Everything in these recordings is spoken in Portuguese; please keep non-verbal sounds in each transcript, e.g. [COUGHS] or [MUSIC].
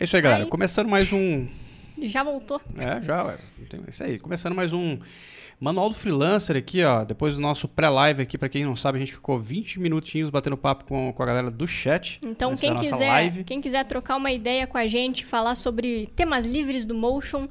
É isso aí, galera. Aí- Começando mais um. Já voltou. É, já, é Isso aí. Começando mais um Manual do Freelancer aqui, ó. Depois do nosso pré-live aqui, pra quem não sabe, a gente ficou 20 minutinhos batendo papo com, com a galera do chat. Então, é quem quiser, live. quem quiser trocar uma ideia com a gente, falar sobre temas livres do Motion,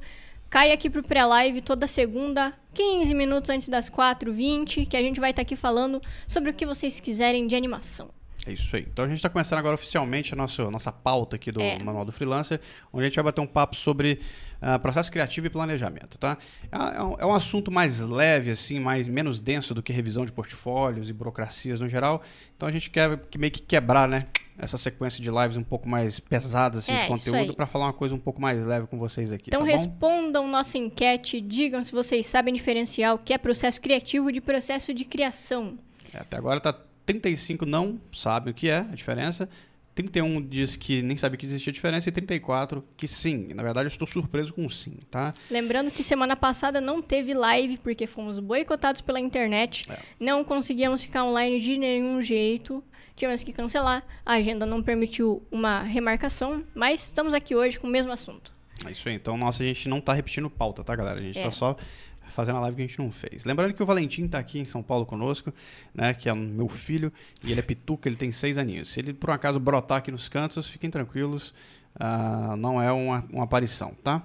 cai aqui pro pré-live toda segunda, 15 minutos antes das 4, 20, que a gente vai estar aqui falando sobre o que vocês quiserem de animação. É isso aí. Então a gente está começando agora oficialmente a nossa, nossa pauta aqui do É. Manual do Freelancer, onde a gente vai bater um papo sobre ah, processo criativo e planejamento, tá? É, é um, é um assunto mais leve, assim, mais menos denso do que revisão de portfólios e burocracias no geral. Então a gente quer que- meio que quebrar, né? Essa sequência de lives um pouco mais pesadas assim, É, de conteúdo para falar uma coisa um pouco mais leve com vocês aqui, Então tá respondam nossa enquete, digam se vocês sabem diferenciar o que é processo criativo de processo de criação. É, até agora tá 35 não sabem o que é a diferença. 31 diz que nem sabe que existia diferença e 34 que sim. Na verdade, eu estou surpreso com o sim, tá? Lembrando que semana passada não teve live porque fomos boicotados pela internet. É. Não conseguíamos ficar online de nenhum jeito. Tivemos que cancelar. A agenda não permitiu uma remarcação. Mas estamos aqui hoje com o mesmo assunto. É isso aí. Então, nossa, a gente não tá repetindo pauta, tá, galera? A gente É. tá só fazendo a live que a gente não fez. Lembrando que o Valentim tá aqui em São Paulo conosco, né? Que é meu filho, e ele é pituca, ele tem seis aninhos. Se ele por um acaso brotar aqui nos cantos, fiquem tranquilos. ah, não é uma, uma aparição, tá?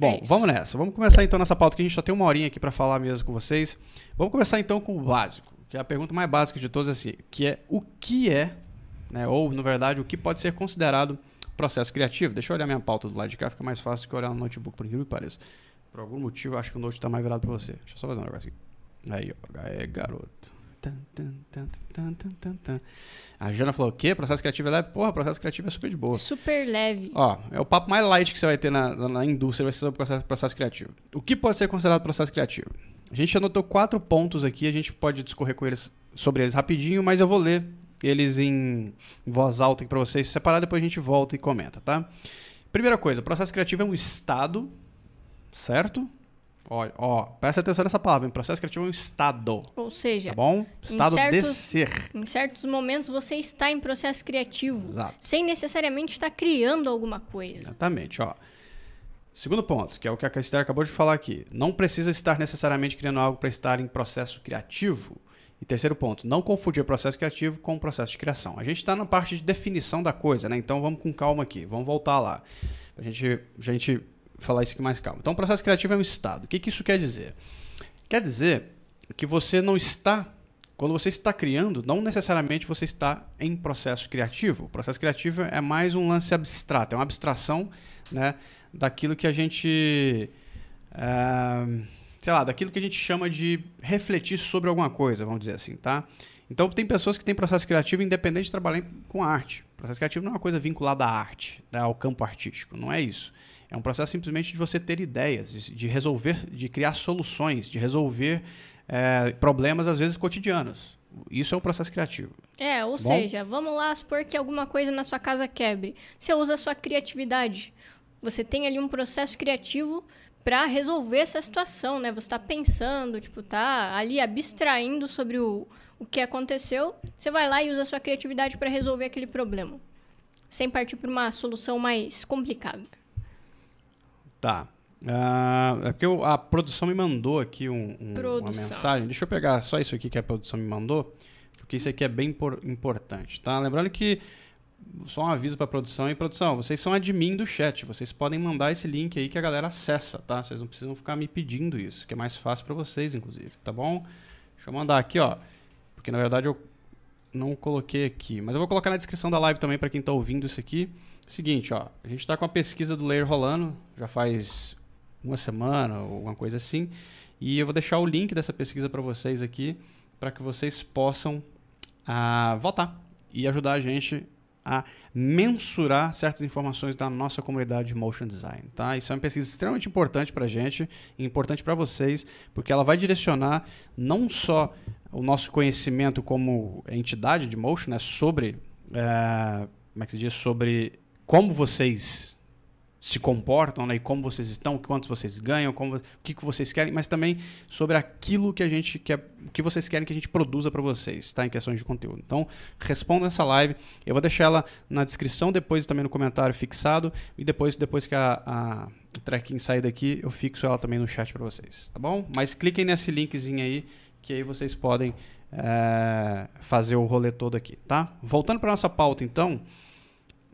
Bom, É vamos nessa. Vamos começar então nessa pauta que a gente só tem uma horinha aqui para falar mesmo com vocês. Vamos começar então com o básico, que é a pergunta mais básica de todas, assim, que é o que é, né? Ou, na verdade, o que pode ser considerado processo criativo. Deixa eu olhar minha pauta do lado de cá, fica mais fácil que olhar no notebook, por incrível que pareça. Por algum motivo, acho que o note tá mais virado pra você. Deixa eu só fazer um negócio aqui. Aí, ó. É, garoto. Tan, tan, tan. A Jana falou, o quê? Processo criativo é leve? Porra, processo criativo é super de boa. Super leve. Ó, é o papo mais light que você vai ter na, na, na indústria, vai ser sobre processo, processo criativo. O que pode ser considerado processo criativo? A gente anotou quatro pontos aqui, a gente pode discorrer com eles, sobre eles rapidinho, mas eu vou ler eles em voz alta aqui para vocês separar, depois a gente volta e comenta, tá? Primeira coisa, processo criativo é um estado, certo? Ó, ó, presta atenção nessa palavra, hein? processo criativo é um estado, Ou seja, tá bom? Estado de certos- ser. em certos momentos você está em processo criativo. Exato. Sem necessariamente estar criando alguma coisa. Exatamente, ó. Segundo ponto, que é o que a Esther acabou de falar aqui. Não precisa estar necessariamente criando algo para estar em processo criativo. E terceiro ponto, não confundir processo criativo com processo de criação. A gente está na parte de definição da coisa, né? Então vamos com calma aqui, vamos voltar lá. Pra gente, a gente falar isso aqui mais calma. Então, o processo criativo é um estado. O que, que isso quer dizer? Quer dizer que você não está. Quando você está criando, não necessariamente você está em processo criativo. O processo criativo é mais um lance abstrato, é uma abstração né, daquilo que a gente. eh, sei lá, daquilo que a gente chama de refletir sobre alguma coisa, vamos dizer assim, tá? Então, tem pessoas que têm processo criativo independente de trabalhar com arte. Processo criativo não é uma coisa vinculada à arte, né, ao campo artístico, não é isso. É um processo simplesmente de você ter ideias, de, de resolver, de criar soluções, de resolver eh, problemas, às vezes, cotidianos. Isso é um processo criativo. É, ou Bom. seja, vamos lá supor que alguma coisa na sua casa quebre. Você usa a sua criatividade. Você tem ali um processo criativo para resolver essa situação, né? Você está pensando, tipo, tá ali abstraindo sobre o, o que aconteceu. Você vai lá e usa a sua criatividade para resolver aquele problema. Sem partir para uma solução mais complicada. Tá. Ah, é porque eu- a produção me mandou aqui um- um- uma mensagem. Deixa eu pegar só isso aqui que a produção me mandou, porque isso aqui é bem por- importante, tá? Lembrando que só um aviso para produção e produção, vocês são admin do chat, vocês podem mandar esse link aí que a galera acessa, tá? Vocês não precisam ficar me pedindo isso, que é mais fácil para vocês, inclusive, tá bom? Deixa eu mandar aqui, ó, porque na verdade eu não coloquei aqui, mas eu vou colocar na descrição da live também para quem tá ouvindo isso aqui. Seguinte, ó, a gente está com a pesquisa do Layer rolando, já faz uma semana ou alguma coisa assim, e eu vou deixar o link dessa pesquisa para vocês aqui, para que vocês possam ah, votar e ajudar a gente a mensurar certas informações da nossa comunidade de motion design, tá? Isso é uma pesquisa extremamente importante para a gente importante para vocês, porque ela vai direcionar não só o nosso conhecimento como entidade de motion, né, sobre eh, como é que se diz, sobre como vocês se comportam, né? E como vocês estão, quantos vocês ganham, como, o que, que vocês querem, mas também sobre aquilo que a gente quer, o que vocês querem que a gente produza para vocês, tá? Em questões de conteúdo. Então, respondam essa live. Eu vou deixar ela na descrição, depois também no comentário fixado e depois, depois que a, a o tracking sair daqui, eu fixo ela também no chat para vocês, tá bom? Mas cliquem nesse linkzinho aí que aí vocês podem é, fazer o rolê todo aqui, tá? Voltando para nossa pauta, então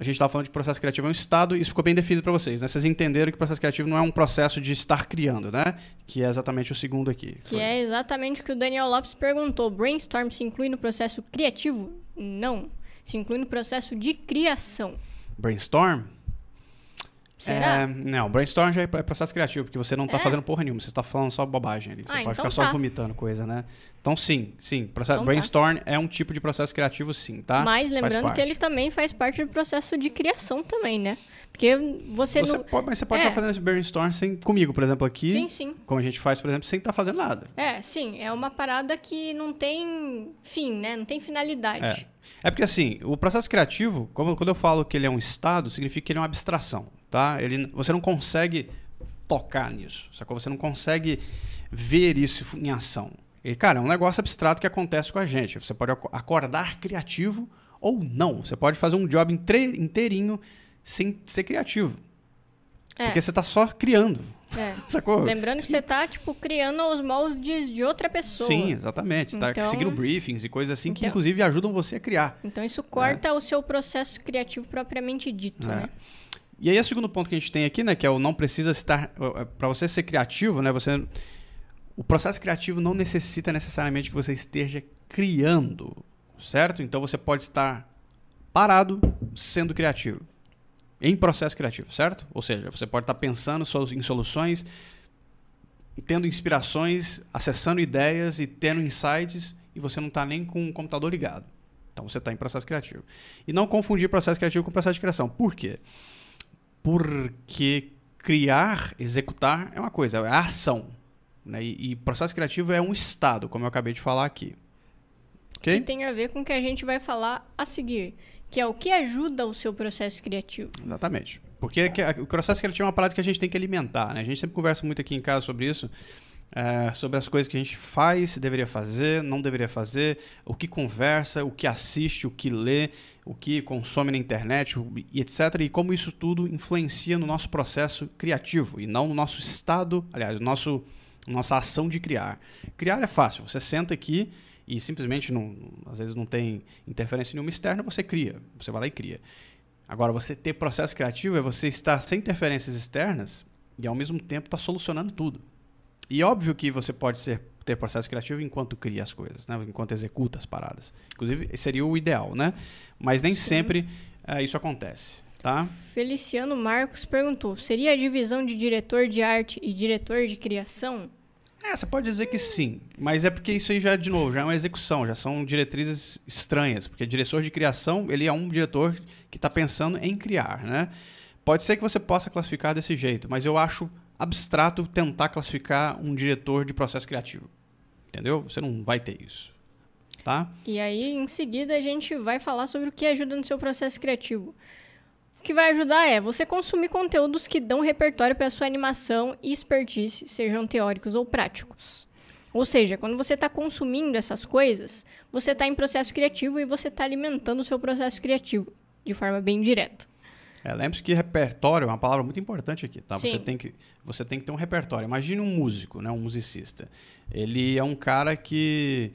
a gente estava falando de processo criativo é um estado, e isso ficou bem definido para vocês, né? Vocês entenderam que o processo criativo não é um processo de estar criando, né? Que é exatamente o segundo aqui. Que Foi. é exatamente o que o Daniel Lopes perguntou. Brainstorm se inclui no processo criativo? Não. Se inclui no processo de criação. Brainstorm? Será? É, não, brainstorm já é processo criativo, porque você não está é? fazendo porra nenhuma, você está falando só bobagem ali. Você ah, pode então ficar tá. só vomitando coisa, né? Então, sim, sim. Processo, então, tá. brainstorm tá. é um tipo de processo criativo, sim, tá? Mas lembrando que ele também faz parte do processo de criação também, né? Porque você, você não... Pode, mas você pode é. estar fazendo esse brainstorm sem, comigo, por exemplo, aqui. Sim, sim. Como a gente faz, por exemplo, sem estar fazendo nada. É, sim. É uma parada que não tem fim, né? Não tem finalidade. É, é porque, assim, o processo criativo, como, quando eu falo que ele é um estado, significa que ele é uma abstração tá? Ele, você não consegue tocar nisso, sacou? Você não consegue ver isso em ação. E, cara, é um negócio abstrato que acontece com a gente. Você pode acordar criativo ou não. Você pode fazer um job inteirinho sem ser criativo. É. Porque você está só criando. É. [LAUGHS] Sacou? Lembrando que você está tipo, criando os moldes de outra pessoa. Sim, exatamente. Você tá então, seguindo briefings e coisas assim então, que, inclusive, ajudam você a criar. Então, isso corta é. o seu processo criativo propriamente dito, é. né? E aí, o segundo ponto que a gente tem aqui, né, que é o não precisa estar. É, Para você ser criativo, né, você. O processo criativo não necessita necessariamente que você esteja criando, certo? Então você pode estar parado sendo criativo. Em processo criativo, certo? Ou seja, você pode estar pensando em soluções, tendo inspirações, acessando ideias e tendo insights, e você não está nem com o computador ligado. Então você está em processo criativo. E não confundir processo criativo com processo de criação. Por quê? Porque criar, executar é uma coisa, é a ação. Né? E, e, processo criativo é um estado, como eu acabei de falar aqui. Okay? Que tem a ver com o que a gente vai falar a seguir, que é o que ajuda o seu processo criativo. Exatamente. Porque o processo criativo é uma prática que a gente tem que alimentar. Né? A gente sempre conversa muito aqui em casa sobre isso é, sobre as coisas que a gente faz, deveria fazer, não deveria fazer, o que conversa, o que assiste, o que lê, o que consome na internet, e etc. E como isso tudo influencia no nosso processo criativo e não no nosso estado, aliás, no nosso nossa ação de criar. Criar é fácil. Você senta aqui e simplesmente não, às vezes não tem interferência nenhuma externa, você cria. Você vai lá e cria. Agora, você ter processo criativo é você estar sem interferências externas e ao mesmo tempo estar tá solucionando tudo. E óbvio que você pode ser, ter processo criativo enquanto cria as coisas, né? enquanto executa as paradas. Inclusive, seria o ideal, né? Mas nem Sim. sempre uh, isso acontece. Tá? Feliciano Marcos perguntou: seria a divisão de diretor de arte e diretor de criação? É, você pode dizer que sim, mas é porque isso aí já, de novo, já é uma execução, já são diretrizes estranhas, porque diretor de criação, ele é um diretor que está pensando em criar, né? Pode ser que você possa classificar desse jeito, mas eu acho abstrato tentar classificar um diretor de processo criativo. Entendeu? Você não vai ter isso. Tá? E aí, em seguida, a gente vai falar sobre o que ajuda no seu processo criativo. O que vai ajudar é você consumir conteúdos que dão repertório para sua animação e expertise, sejam teóricos ou práticos. Ou seja, quando você está consumindo essas coisas, você está em processo criativo e você está alimentando o seu processo criativo de forma bem direta. É, Lembre-se que repertório é uma palavra muito importante aqui, tá? Você tem, que, você tem que ter um repertório. Imagine um músico, né? um musicista. Ele é um cara que,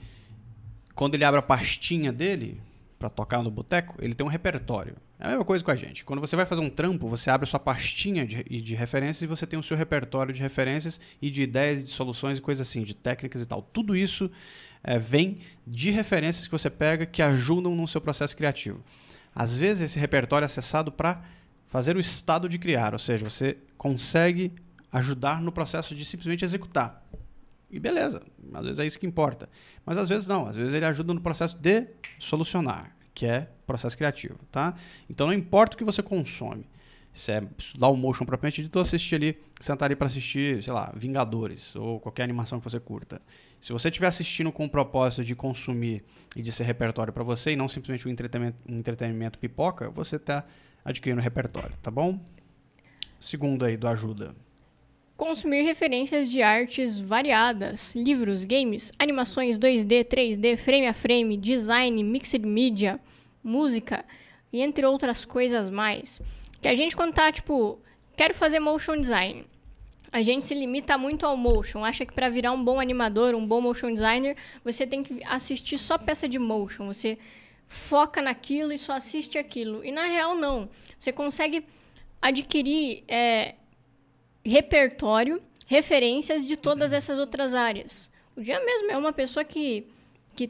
quando ele abre a pastinha dele para tocar no boteco, ele tem um repertório. É a mesma coisa com a gente. Quando você vai fazer um trampo, você abre a sua pastinha de, de referências e você tem o seu repertório de referências e de ideias, de soluções e coisas assim, de técnicas e tal. Tudo isso é, vem de referências que você pega que ajudam no seu processo criativo. Às vezes esse repertório é acessado para fazer o estado de criar, ou seja, você consegue ajudar no processo de simplesmente executar. E beleza, às vezes é isso que importa. Mas às vezes não, às vezes ele ajuda no processo de solucionar, que é processo criativo, tá? Então não importa o que você consome, se é estudar o motion propriamente dito, assistir ali, sentar ali para assistir, sei lá, Vingadores ou qualquer animação que você curta. Se você estiver assistindo com o propósito de consumir e de ser repertório para você e não simplesmente um entretenimento, um entretenimento pipoca, você está adquirindo repertório, tá bom? Segunda aí do ajuda. Consumir referências de artes variadas, livros, games, animações 2D, 3D, frame a frame, design, mixed media, música e entre outras coisas mais. Que a gente quando tá, tipo, quero fazer motion design. A gente se limita muito ao motion, acha que para virar um bom animador, um bom motion designer, você tem que assistir só peça de motion, você foca naquilo e só assiste aquilo. E na real não. Você consegue adquirir é, repertório, referências de todas essas outras áreas. O Dia mesmo é uma pessoa que, que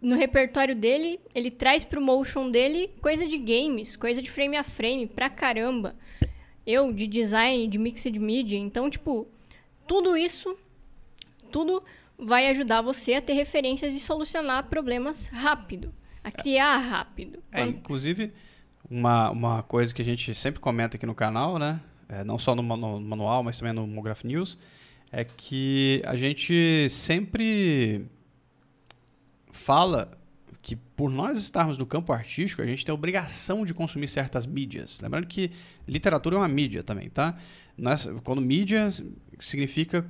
no repertório dele, ele traz pro motion dele coisa de games, coisa de frame a frame, pra caramba. Eu, de design, de mixed media. Então, tipo, tudo isso, tudo vai ajudar você a ter referências e solucionar problemas rápido, a criar rápido. É, inclusive, uma, uma coisa que a gente sempre comenta aqui no canal, né? é, não só no, no, manual, mas também no Mograph News, é que a gente sempre fala que por nós estarmos no campo artístico, a gente tem a obrigação de consumir certas mídias. Lembrando que literatura é uma mídia também, tá? Nós, quando mídia significa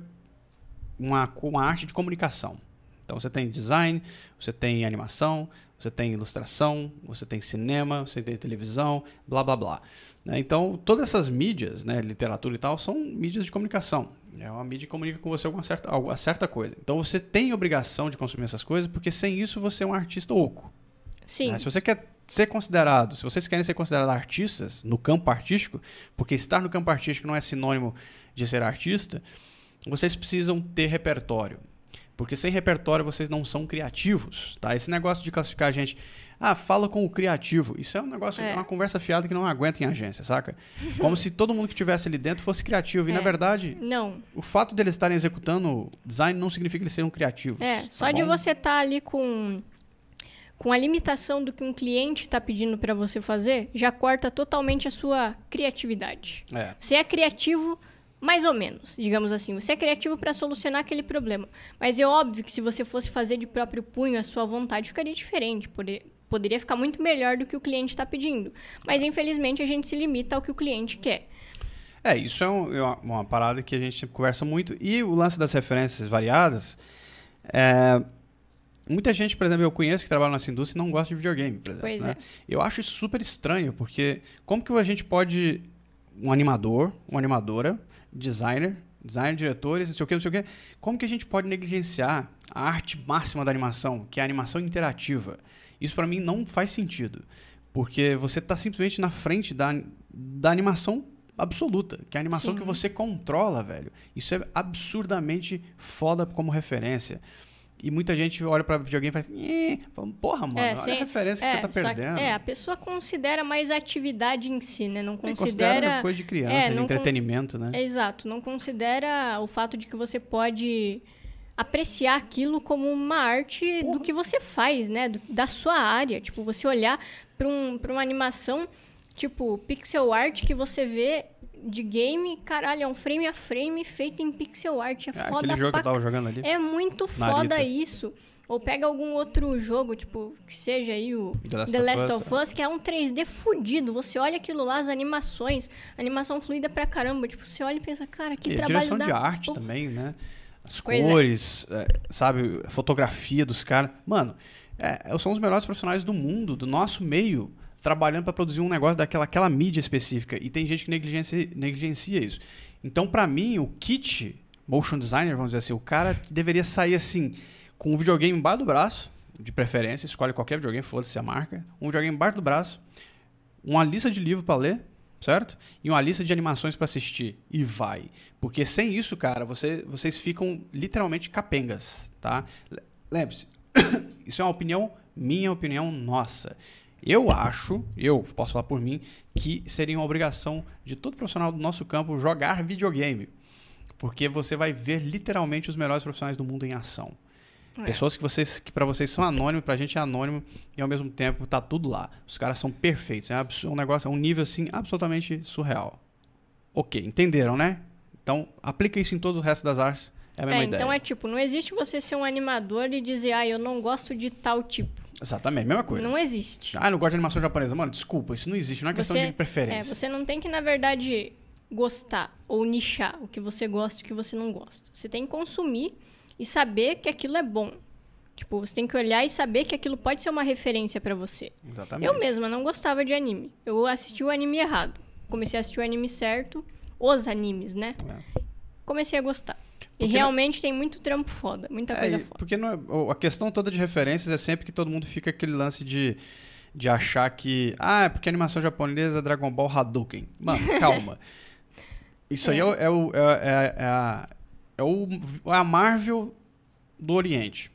uma, uma arte de comunicação. Então você tem design, você tem animação, você tem ilustração, você tem cinema, você tem televisão, blá blá blá. Né? Então, todas essas mídias, né, literatura e tal, são mídias de comunicação. É uma mídia que comunica com você alguma certa, alguma certa coisa. Então, você tem obrigação de consumir essas coisas, porque sem isso você é um artista oco. Sim. Né? Se você quer ser considerado, se vocês querem ser considerados artistas no campo artístico, porque estar no campo artístico não é sinônimo de ser artista, vocês precisam ter repertório. Porque sem repertório vocês não são criativos, tá? Esse negócio de classificar a gente, ah, fala com o criativo, isso é um negócio, é. uma conversa fiada que não aguenta em agência, saca? [LAUGHS] Como se todo mundo que estivesse ali dentro fosse criativo. E é. na verdade, não. O fato deles estarem executando design não significa que eles sejam criativos. É, tá só de você estar tá ali com com a limitação do que um cliente está pedindo para você fazer, já corta totalmente a sua criatividade. É. Você é criativo mais ou menos, digamos assim. Você é criativo para solucionar aquele problema. Mas é óbvio que se você fosse fazer de próprio punho, a sua vontade ficaria diferente. Poderia ficar muito melhor do que o cliente está pedindo. Mas infelizmente a gente se limita ao que o cliente quer. É, isso é, um, é uma parada que a gente conversa muito. E o lance das referências variadas. É, muita gente, por exemplo, eu conheço que trabalha nessa indústria e não gosta de videogame, por exemplo. Pois né? é. Eu acho isso super estranho, porque como que a gente pode. Um animador, uma animadora, designer, designer, diretores, não sei o que, não sei o que. Como que a gente pode negligenciar a arte máxima da animação, que é a animação interativa? Isso para mim não faz sentido, porque você está simplesmente na frente da, da animação absoluta, que é a animação Sim. que você controla, velho. Isso é absurdamente foda como referência. E muita gente olha para videogame e faz assim, porra, mano, é, olha a referência é, que você tá perdendo. Que, é, a pessoa considera mais a atividade em si, né? Não considera... considera coisa de criança, é, de entretenimento, con... né? exato, não considera o fato de que você pode apreciar aquilo como uma arte do que você faz, né? Do, da sua área. Tipo, você olhar para um, uma animação, tipo, pixel art que você vê de game, caralho, é um frame a frame feito em pixel art. É, é foda aquele jogo pra... que eu tava jogando ali. É muito foda isso. Ou pega algum outro jogo, tipo, que seja aí o The Last, The of, Last Us, of Us, que é um 3D fudido. Você olha aquilo lá, as animações, animação fluida pra caramba. Tipo, você olha e pensa, cara, que e trabalho direção da... de arte também, né? As Pois é. cores, é, sabe? A fotografia dos caras. Mano, é, são os melhores profissionais do mundo, do nosso meio trabalhando para produzir um negócio daquela aquela mídia específica. E tem gente que negligencia, negligencia isso. Então, para mim, o kit motion designer, vamos dizer assim, o cara deveria sair assim, com um videogame embaixo do braço, de preferência, escolhe qualquer videogame, foda-se a marca, um videogame embaixo do braço, uma lista de livro para ler, certo? E uma lista de animações para assistir. E vai. Porque sem isso, cara, você, vocês ficam literalmente capengas, tá? Lembre-se, [COUGHS] isso é uma opinião minha, opinião nossa. Eu acho, eu posso falar por mim, que seria uma obrigação de todo profissional do nosso campo jogar videogame. Porque você vai ver literalmente os melhores profissionais do mundo em ação. É. Pessoas que vocês que para vocês são anônimos, pra gente é anônimo e ao mesmo tempo tá tudo lá. Os caras são perfeitos, é um negócio, é um nível assim absolutamente surreal. OK, entenderam, né? Então, aplica isso em todo o resto das artes. É a mesma é, ideia. então é tipo, não existe você ser um animador e dizer, ah, eu não gosto de tal tipo. Exatamente, mesma coisa. Não existe. Ah, não gosto de animação japonesa. Mano, desculpa, isso não existe, não é questão você, de preferência. É, você não tem que, na verdade, gostar ou nichar o que você gosta e o que você não gosta. Você tem que consumir e saber que aquilo é bom. Tipo, você tem que olhar e saber que aquilo pode ser uma referência para você. Exatamente. Eu mesma não gostava de anime. Eu assisti o anime errado. Comecei a assistir o anime certo, os animes, né? É. Comecei a gostar. Porque e não- realmente tem muito trampo foda, muita É, coisa e- foda. porque não é- a questão toda de referências é sempre que todo mundo fica aquele lance de, de achar que. Ah, é porque a animação japonesa é Dragon Ball Hadouken. Mano, [LAUGHS] calma. Isso aí é, o- é, o- é, é- é a, é o, é a Marvel do Oriente.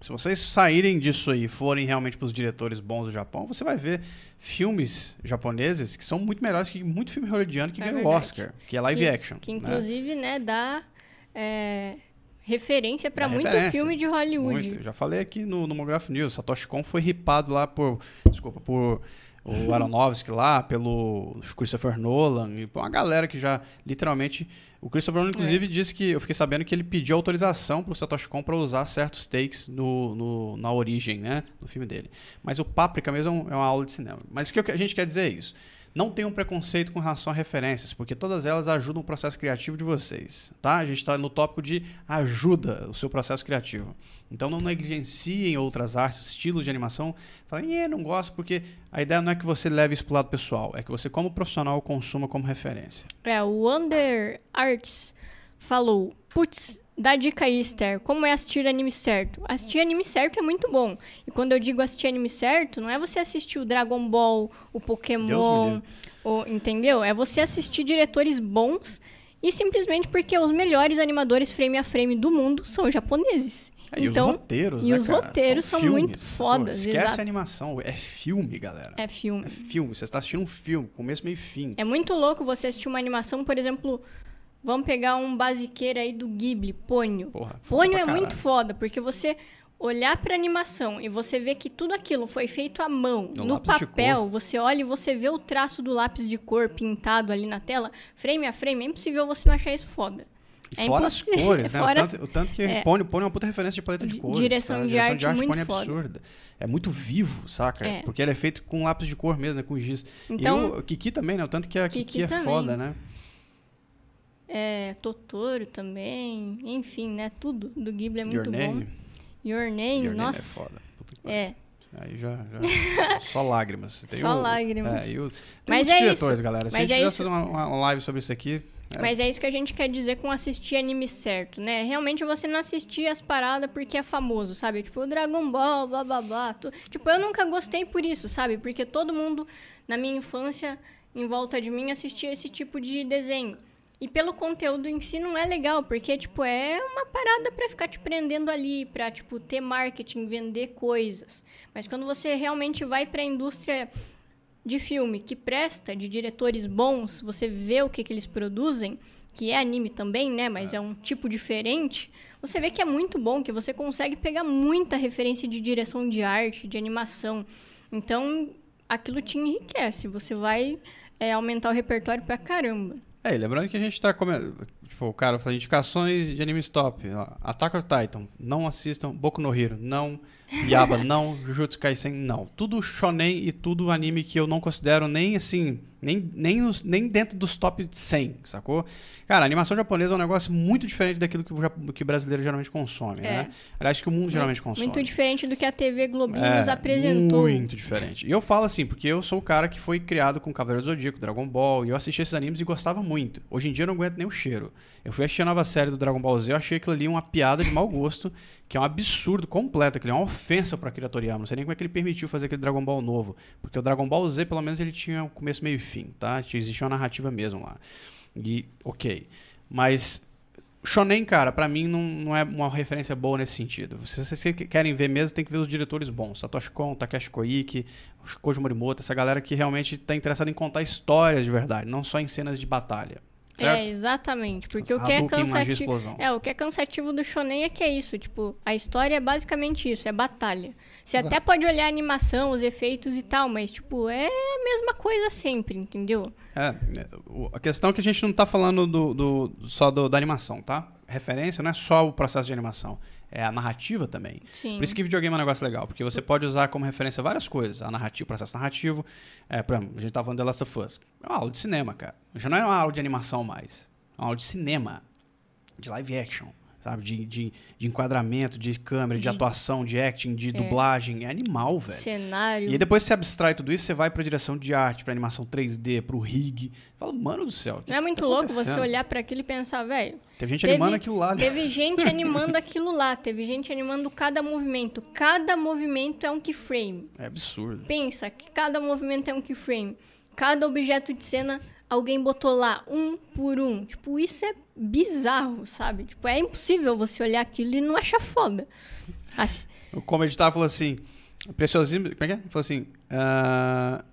Se vocês saírem disso aí e forem realmente para os diretores bons do Japão, você vai ver filmes japoneses que são muito melhores que muito filme hollywoodiano que É ganha o. Oscar, que é live que, action. Que né? inclusive, né, dá é, referência Dá muito referência. filme de Hollywood. Muito. Já falei aqui no, no Monograph News. Satoshi Kon foi ripado lá por. Desculpa, por o Aronofsky lá, pelo Christopher Nolan, e uma galera que já literalmente. O Christopher Nolan, inclusive, disse que. Eu fiquei sabendo que ele pediu autorização pro Satoshi Kon para usar certos takes no, no- na origem, né? Do filme dele. Mas o Páprica mesmo é é uma aula de cinema. Mas o que a gente quer dizer é isso. Não tenham preconceito com relação a referências, porque todas elas ajudam o processo criativo de vocês, tá? A gente está no tópico de ajuda o seu processo criativo. Então não negligenciem outras artes, estilos de animação. Falem, "Eh, não gosto, porque a ideia não é que você leve isso pro lado pessoal, é que você, como profissional, consuma como referência. É, o Wonder Arts falou: Putz, dá dica aí, Esther. Como é assistir anime certo? Assistir anime certo é muito bom. E quando eu digo assistir anime certo, não é você assistir o Dragon Ball, o Pokémon, o, entendeu? É você assistir diretores bons e simplesmente porque os melhores animadores frame a frame do mundo são japoneses. É, e então, os roteiros, e né, os cara? roteiros são muito filmes. fodas, Pô, esquece exato. a animação, é filme, galera. é filme. É filme, você está assistindo um filme, começo, meio e fim. É muito louco você assistir uma animação, por exemplo, vamos pegar um basiqueiro aí do Ghibli, Ponyo. Porra, Ponyo é muito foda, porque você olhar pra animação e você ver que tudo aquilo foi feito à mão, No no, papel, você olha e você vê o traço do lápis de cor pintado ali na tela, frame a frame, é impossível você não achar isso foda. E É fora as impossível. cores, [LAUGHS] né? Fora o, as- tanto, o tanto que é. Pony, Pony é uma puta referência de paleta de cores. direção de direção arte de arte muito Pony é absurda. É muito vivo, saca? É. Porque ele é feito com lápis de cor mesmo, né? Com giz. Então- e o Kiki também, né? O tanto que a Kiki, Kiki é também. foda, né? É, Totoro também, enfim, né? Tudo do Ghibli é muito Your bom. Name. Your Name, Your Name nossa. é foda. Puta que pariu. É, Aí já, já- [LAUGHS] Só lágrimas. Tem Só o- lágrimas. É, o, tem Mas é diretores, isso. galera. Se Mas a é gente quiser fazer uma, uma live sobre isso aqui. é, Mas é isso que a gente quer dizer com assistir anime certo, né? Realmente você não assistir as paradas porque é famoso, sabe? Tipo, o Dragon Ball, blá blá blá. tu- Tipo, eu nunca gostei por isso, sabe? Porque todo mundo, na minha infância, em volta de mim, assistia esse tipo de desenho. E pelo conteúdo em si não é legal, porque, tipo, é uma parada pra ficar te prendendo ali, pra, tipo, ter marketing, vender coisas. Mas quando você realmente vai pra indústria de filme que presta, de diretores bons, você vê o que, que eles produzem, que é anime também, né? Mas é. um tipo diferente. Você vê que é muito bom, que você consegue pegar muita referência de direção de arte, de animação. Então, aquilo te enriquece. Você vai é, aumentar o repertório pra caramba. É, e lembrando que a gente tá comendo. Tipo, o cara fala indicações de anime stop. ó, Attack on Titan, não assistam. Boku no Hero, não. Yaba, não. Jujutsu Kaisen, não. Tudo shonen e tudo anime que eu não considero nem assim. Nem, nem, os- nem dentro dos top 100, sacou? Cara, a animação japonesa é um negócio muito diferente daquilo que o, que o brasileiro geralmente consome, né? Aliás, que o mundo geralmente consome. Muito diferente do que a TV Globinho É, nos apresentou. Muito diferente. E eu falo assim, porque eu sou o cara que foi criado com Cavaleiro do Zodíaco, Dragon Ball, e eu assisti esses animes e gostava muito. Hoje em dia eu não aguento nem o cheiro. Eu fui assistir a nova série do Dragon Ball Z, eu achei aquilo ali uma piada de mau gosto, que é um absurdo completo, aquilo é uma ofensa pra Akira Toriyama. Não sei nem como é que ele permitiu fazer aquele Dragon Ball novo. Porque o Dragon Ball Z, pelo menos, ele tinha um começo, meio e fim, tá? Existia uma narrativa mesmo lá. E, ok. Mas Shonen, cara, pra mim não, não é uma referência boa nesse sentido. Se vocês que- querem ver mesmo, tem que ver os diretores bons. Satoshi Kon, Takeshi Koike, Koji Morimoto, essa galera que realmente tá interessada em contar histórias de verdade, não só em cenas de batalha. Certo? É, exatamente. Porque o que é cansativo. É, o que é cansativo do shonen é que é isso, tipo, a história é basicamente isso, é batalha. Você até pode olhar a animação, os efeitos e tal, mas, tipo, é a mesma coisa sempre, entendeu? É, é, a questão é que a gente não tá falando do, do- só do- da animação, tá? referência não é só o processo de animação, é a narrativa também. Sim. Por isso que videogame é um negócio legal, porque você pode usar como referência várias coisas. A narrativa, o processo narrativo. É, por exemplo, a gente tava falando The Last of Us. É uma aula de cinema, cara. Já não é uma aula de animação mais. É uma aula de cinema. De live action. Sabe? De, de, de enquadramento, de câmera, de, De- atuação, de acting, de dublagem. É animal, velho. Cenário. E aí depois você abstrai tudo isso, você vai pra direção de arte, pra animação 3D, pro rig. Fala, mano do céu. Não é muito tá louco você olhar para aquilo e pensar, velho. Teve gente Teve- animando aquilo lá, né? Teve gente [LAUGHS] animando aquilo lá, teve gente animando cada movimento. Cada movimento é um keyframe. É absurdo. Pensa que cada movimento é um keyframe. Cada objeto de cena alguém botou lá, um por um. Tipo, isso é bizarro, sabe? Tipo, é impossível você olhar aquilo e não achar foda. Assim, O como editar falou assim, preciosismo, como é que é? Ele Falou assim, ah,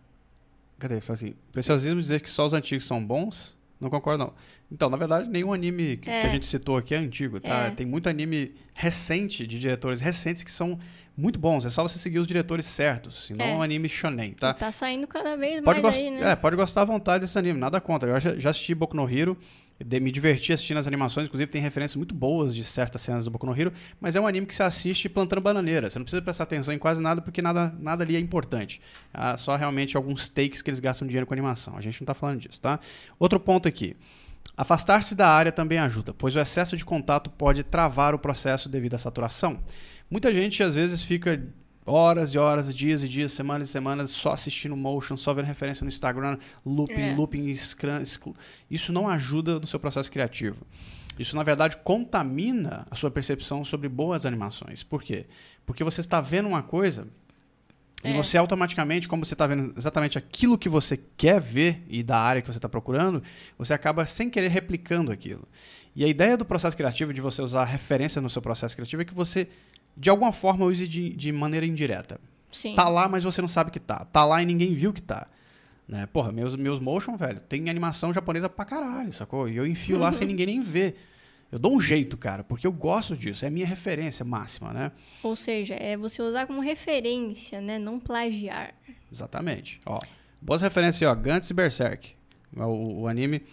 cadê? Ele Falou assim, preciosismo dizer que só os antigos são bons? Não concordo não. Então, na verdade, nenhum anime que, que É. a gente citou aqui é antigo, tá? É. Tem muito anime recente, de diretores recentes que são muito bons. É só você seguir os diretores certos, e não É. um anime shonen, tá? tá saindo cada vez Pode, mais aí, né? é, pode gostar à vontade desse anime, nada contra. Eu já, já assisti Boku no Hero, me diverti assistindo as animações, inclusive tem referências muito boas de certas cenas do Boku no Hero, mas é um anime que você assiste plantando bananeira. Você não precisa prestar atenção em quase nada, porque nada, nada ali é importante. Só realmente alguns takes que eles gastam dinheiro com animação. A gente não tá falando disso, tá? Outro ponto aqui. Afastar-se da área também ajuda, pois o excesso de contato pode travar o processo devido à saturação. Muita gente às vezes fica horas e horas, dias e dias, semanas e semanas só assistindo motion, só vendo referência no Instagram, looping, É. looping, scrum, exclu- isso não ajuda no seu processo criativo. Isso, na verdade, contamina a sua percepção sobre boas animações. Por quê? Porque você está vendo uma coisa e É. você automaticamente, como você está vendo exatamente aquilo que você quer ver e da área que você está procurando, você acaba sem querer replicando aquilo. E a ideia do processo criativo, de você usar referência no seu processo criativo, é que você, de alguma forma, use de, de maneira indireta. Sim. Tá lá, mas você não sabe que tá. Tá lá e ninguém viu que tá. Né? Porra, meus, meus motion, velho, tem animação japonesa pra caralho, sacou? E eu enfio lá sem ninguém nem ver. Eu dou um jeito, cara, porque eu gosto disso. É a minha referência máxima, né? Ou seja, é você usar como referência, né? Não plagiar. Exatamente. Ó, boas referências, ó. Gantz e Berserk. O, o anime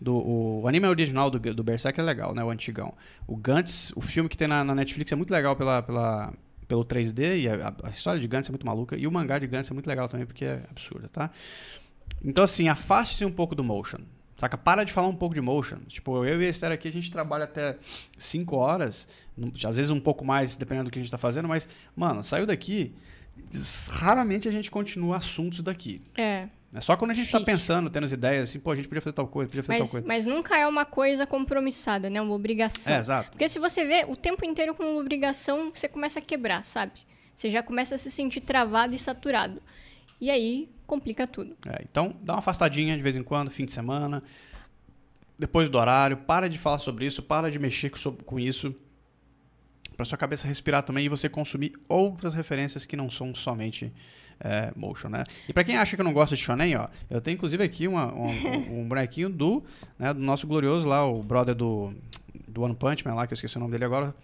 do o, anime original do, do Berserk é legal, né? O antigão. O Gantz, o filme que tem na, na Netflix é muito legal pela, pela, pelo 3D e a, a história de Gantz é muito maluca. E o mangá de Gantz é muito legal também porque é absurda, tá? Então, assim, afaste-se um pouco do motion. Saca? Para de falar um pouco de motion. Tipo, eu e a Esther aqui, a gente trabalha até 5 horas, às vezes um pouco mais, dependendo do que a gente tá fazendo, mas, mano, saiu daqui, raramente a gente continua assuntos daqui. É. É só quando a gente tá Difícil. pensando, tendo as ideias, assim, pô, a gente podia fazer tal coisa, podia fazer Mas, tal coisa. mas nunca é uma coisa compromissada, né? Uma obrigação. É, exato. Porque se você vê o tempo inteiro como uma obrigação, você começa a quebrar, sabe? Você já começa a se sentir travado e saturado. E aí complica tudo. É, então, dá uma afastadinha de vez em quando, fim de semana, depois do horário, para de falar sobre isso, para de mexer com isso, para sua cabeça respirar também e você consumir outras referências que não são somente é, motion, né? E para quem acha que eu não gosto de shonen, ó, eu tenho inclusive aqui uma- um, um- bonequinho do, né, do nosso glorioso lá, o brother do, do One Punch Man lá, que eu esqueci o nome dele agora,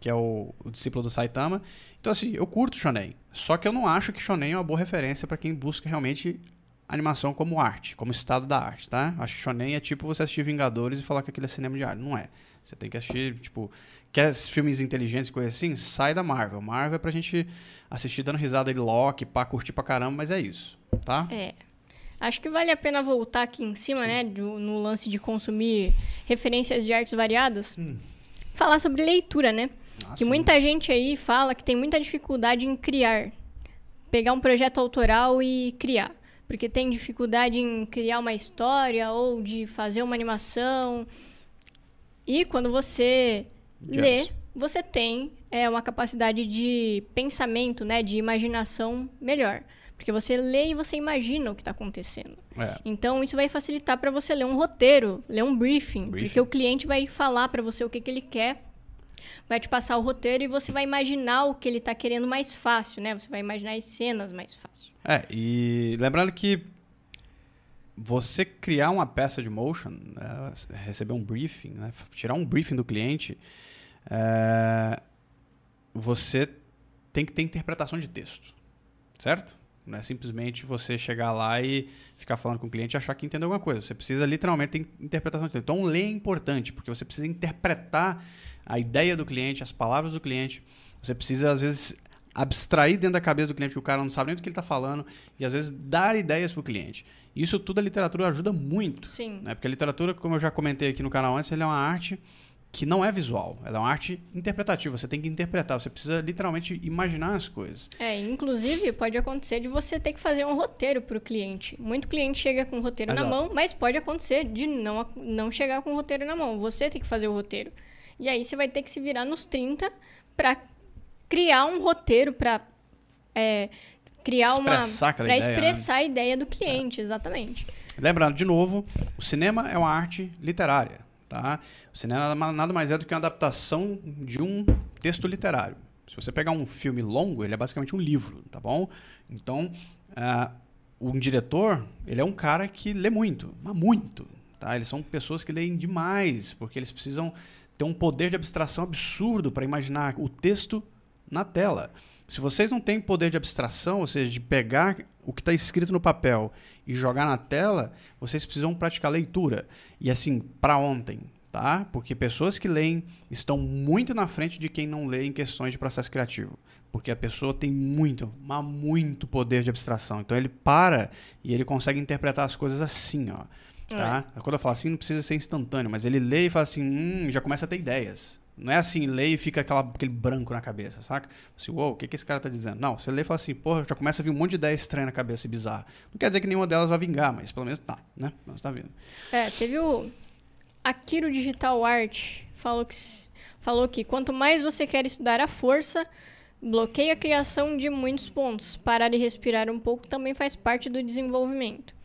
que é o, o discípulo do Saitama. Então, assim, eu curto shonen. Só que eu não acho que shonen é uma boa referência para quem busca realmente animação como arte, como estado da arte, tá? Acho que shonen é tipo você assistir Vingadores e falar que aquilo é cinema de arte. Não é. Você tem que assistir, tipo, quer filmes inteligentes e coisa assim? Sai da Marvel. Marvel é pra gente assistir dando risada de Loki, pra curtir pra caramba, mas é isso, tá? É. Acho que vale a pena voltar aqui em cima, né? do- no lance de consumir referências de artes variadas. Falar sobre leitura, né? Ah, que sim. muita gente aí fala que tem muita dificuldade em criar. Pegar um projeto autoral e criar. Porque tem dificuldade em criar uma história ou de fazer uma animação. E quando você Yes. você tem é, uma capacidade de pensamento, né? De imaginação melhor. Porque você lê e você imagina o que está acontecendo. É. Então, isso vai facilitar para você ler um roteiro, ler um briefing, Briefing. porque o cliente vai falar para você o que, que ele quer, vai te passar o roteiro e você vai imaginar o que ele está querendo mais fácil, né? Você vai imaginar as cenas mais fácil. É, e lembrando que você criar uma peça de motion, né, receber um briefing, né, tirar um briefing do cliente, é, você tem que ter interpretação de texto, certo? Não é simplesmente você chegar lá e ficar falando com o cliente e achar que entendeu alguma coisa. Você precisa literalmente ter interpretação. Então, ler é importante, porque você precisa interpretar a ideia do cliente, as palavras do cliente. Você precisa, às vezes, abstrair dentro da cabeça do cliente que o cara não sabe nem do que ele está falando e, às vezes, dar ideias para o cliente. Isso tudo a literatura ajuda muito. Sim. Né? Porque a literatura, como eu já comentei aqui no canal antes, ela é uma arte que não é visual, ela é uma arte interpretativa. Você tem que interpretar, você precisa literalmente imaginar as coisas. É, inclusive pode acontecer de você ter que fazer um roteiro para o cliente. Muito cliente chega com o roteiro Exato. na mão, mas pode acontecer de não, não chegar com o roteiro na mão. Você tem que fazer o roteiro. E aí você vai ter que se virar nos 30 para criar um roteiro, para é, criar Expressar uma. Para né? expressar a ideia do cliente, exatamente. Lembrando, de novo, o cinema é uma arte literária. Tá? O cinema nada mais é do que uma adaptação de um texto literário. Se você pegar um filme longo, ele é basicamente um livro, tá bom? Então, uh, um diretor, ele é um cara que lê muito, mas muito. Tá? Eles são pessoas que leem demais, porque eles precisam ter um poder de abstração absurdo para imaginar o texto na tela. Se vocês não têm poder de abstração, ou seja, de pegar o que está escrito no papel e jogar na tela, vocês precisam praticar leitura. E assim, para ontem, tá? Porque pessoas que leem estão muito na frente de quem não lê em questões de processo criativo. Porque a pessoa tem muito, mas muito poder de abstração. Então ele para e ele consegue interpretar as coisas assim, ó. Tá? É. Quando eu falo assim, não precisa ser instantâneo, mas ele lê e fala assim, hum, já começa a ter ideias. Não é assim, lê e fica aquela, aquele branco na cabeça, saca? Assim, uou, o que, que esse cara tá dizendo? Não, você lê e fala assim, porra, já começa a vir um monte de ideia estranha na cabeça e bizarra. Não quer dizer que nenhuma delas vai vingar, mas pelo menos tá, né? Mas tá vindo. É, teve o Akiro Digital Art, falou que, falou que quanto mais você quer estudar a força, bloqueia a criação de muitos pontos. Parar e respirar um pouco também faz parte do desenvolvimento.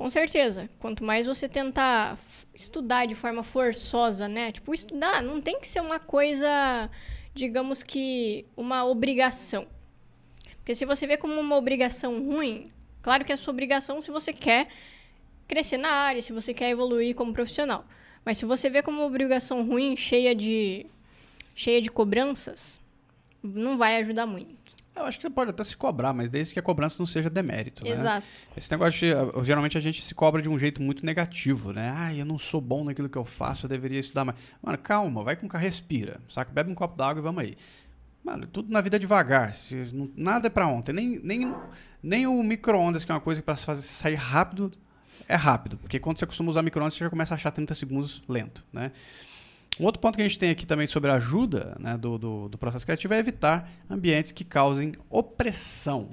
Com certeza. Quanto mais você tentar estudar de forma forçosa, né? Tipo, estudar não tem que ser uma coisa, digamos que, uma obrigação. Porque se você vê como uma obrigação ruim, claro que é sua obrigação se você quer crescer na área, se você quer evoluir como profissional. Mas se você vê como uma obrigação ruim, cheia de cheia de cobranças, não vai ajudar muito. Eu acho que você pode até se cobrar, mas desde que a cobrança não seja demérito. Né? Exato. Esse negócio de. Geralmente a gente se cobra de um jeito muito negativo, né? Ah, eu não sou bom naquilo que eu faço, eu deveria estudar mais. Mano, calma, vai com o respira. Saca? Bebe um copo d'água e vamos aí. Mano, tudo na vida é devagar. Se, não, nada é pra ontem. Nem, nem, nem o micro-ondas, que é uma coisa para fazer sair rápido, é rápido. Porque quando você costuma usar micro-ondas, você já começa a achar 30 segundos lento, né? Um outro ponto que a gente tem aqui também sobre a ajuda né, do, do, do, processo criativo é evitar ambientes que causem opressão.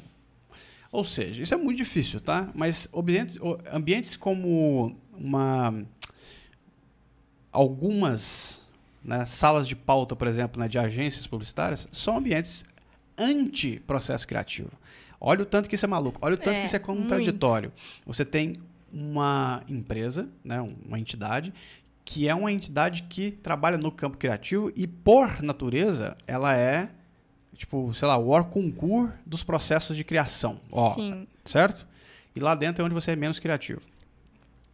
Ou seja, isso é muito difícil, tá? Mas ambientes, ambientes como uma, algumas né, salas de pauta, por exemplo, né, de agências publicitárias, são ambientes anti-processo criativo. Olha o tanto que isso é maluco, olha o tanto é, que isso é contraditório. Muito. Você tem uma empresa, né, uma entidade, que é uma entidade que trabalha no campo criativo e, por natureza, ela é, tipo, sei lá, o or concur dos processos de criação. Ó, Sim. Certo? E lá dentro é onde você é menos criativo.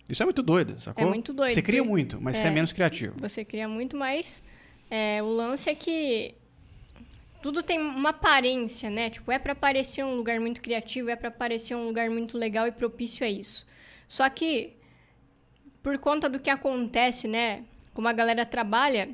Isso é muito doido, sacou? É muito doido. Você cria muito, mas é, você é menos criativo. Você cria muito, mas é, o lance é que tudo tem uma aparência, né? Tipo, é para parecer um lugar muito criativo, é para parecer um lugar muito legal e propício a isso. Só que por conta do que acontece, né? Como a galera trabalha,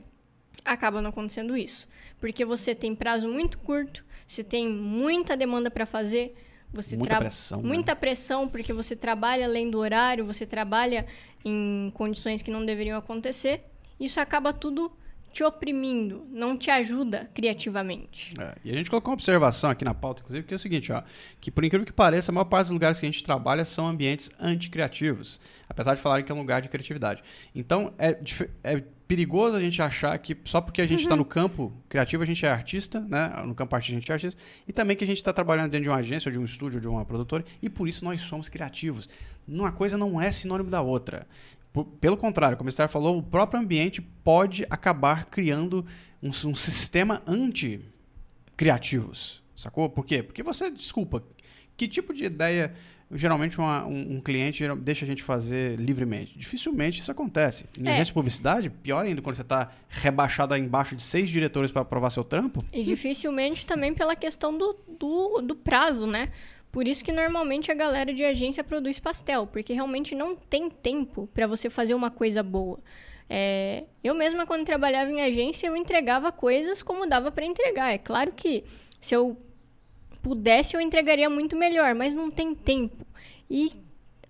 acaba não acontecendo isso. Porque você tem prazo muito curto, você tem muita demanda para fazer, você muita pressão, muita né? pressão porque você trabalha além do horário, você trabalha em condições que não deveriam acontecer. Isso acaba tudo te oprimindo, não te ajuda criativamente. É, e a gente colocou uma observação aqui na pauta, inclusive, que é o seguinte, ó, que por incrível que pareça, a maior parte dos lugares que a gente trabalha são ambientes anticriativos, apesar de falarem que é um lugar de criatividade. Então, é, é perigoso a gente achar que só porque a gente está uhum. no campo criativo a gente é artista, né? No campo artístico a gente é artista, e também que a gente está trabalhando dentro de uma agência, ou de um estúdio, ou de uma produtora, e por isso nós somos criativos. Uma coisa não é sinônimo da outra. Pelo contrário, como o Esther falou, o próprio ambiente pode acabar criando um, um sistema anti-criativos. Sacou? Por quê? Porque você, desculpa, que tipo de ideia geralmente uma, um, um, cliente deixa a gente fazer livremente? Dificilmente isso acontece. Em é. agência de publicidade, pior ainda quando você está rebaixado embaixo de seis diretores para aprovar seu trampo. E dificilmente também pela questão do, do, do prazo, né? Por isso que normalmente a galera de agência produz pastel, porque realmente não tem tempo para você fazer uma coisa boa. É, eu mesma, quando trabalhava em agência, eu entregava coisas como dava para entregar. É claro que se eu pudesse, eu entregaria muito melhor, mas não tem tempo. E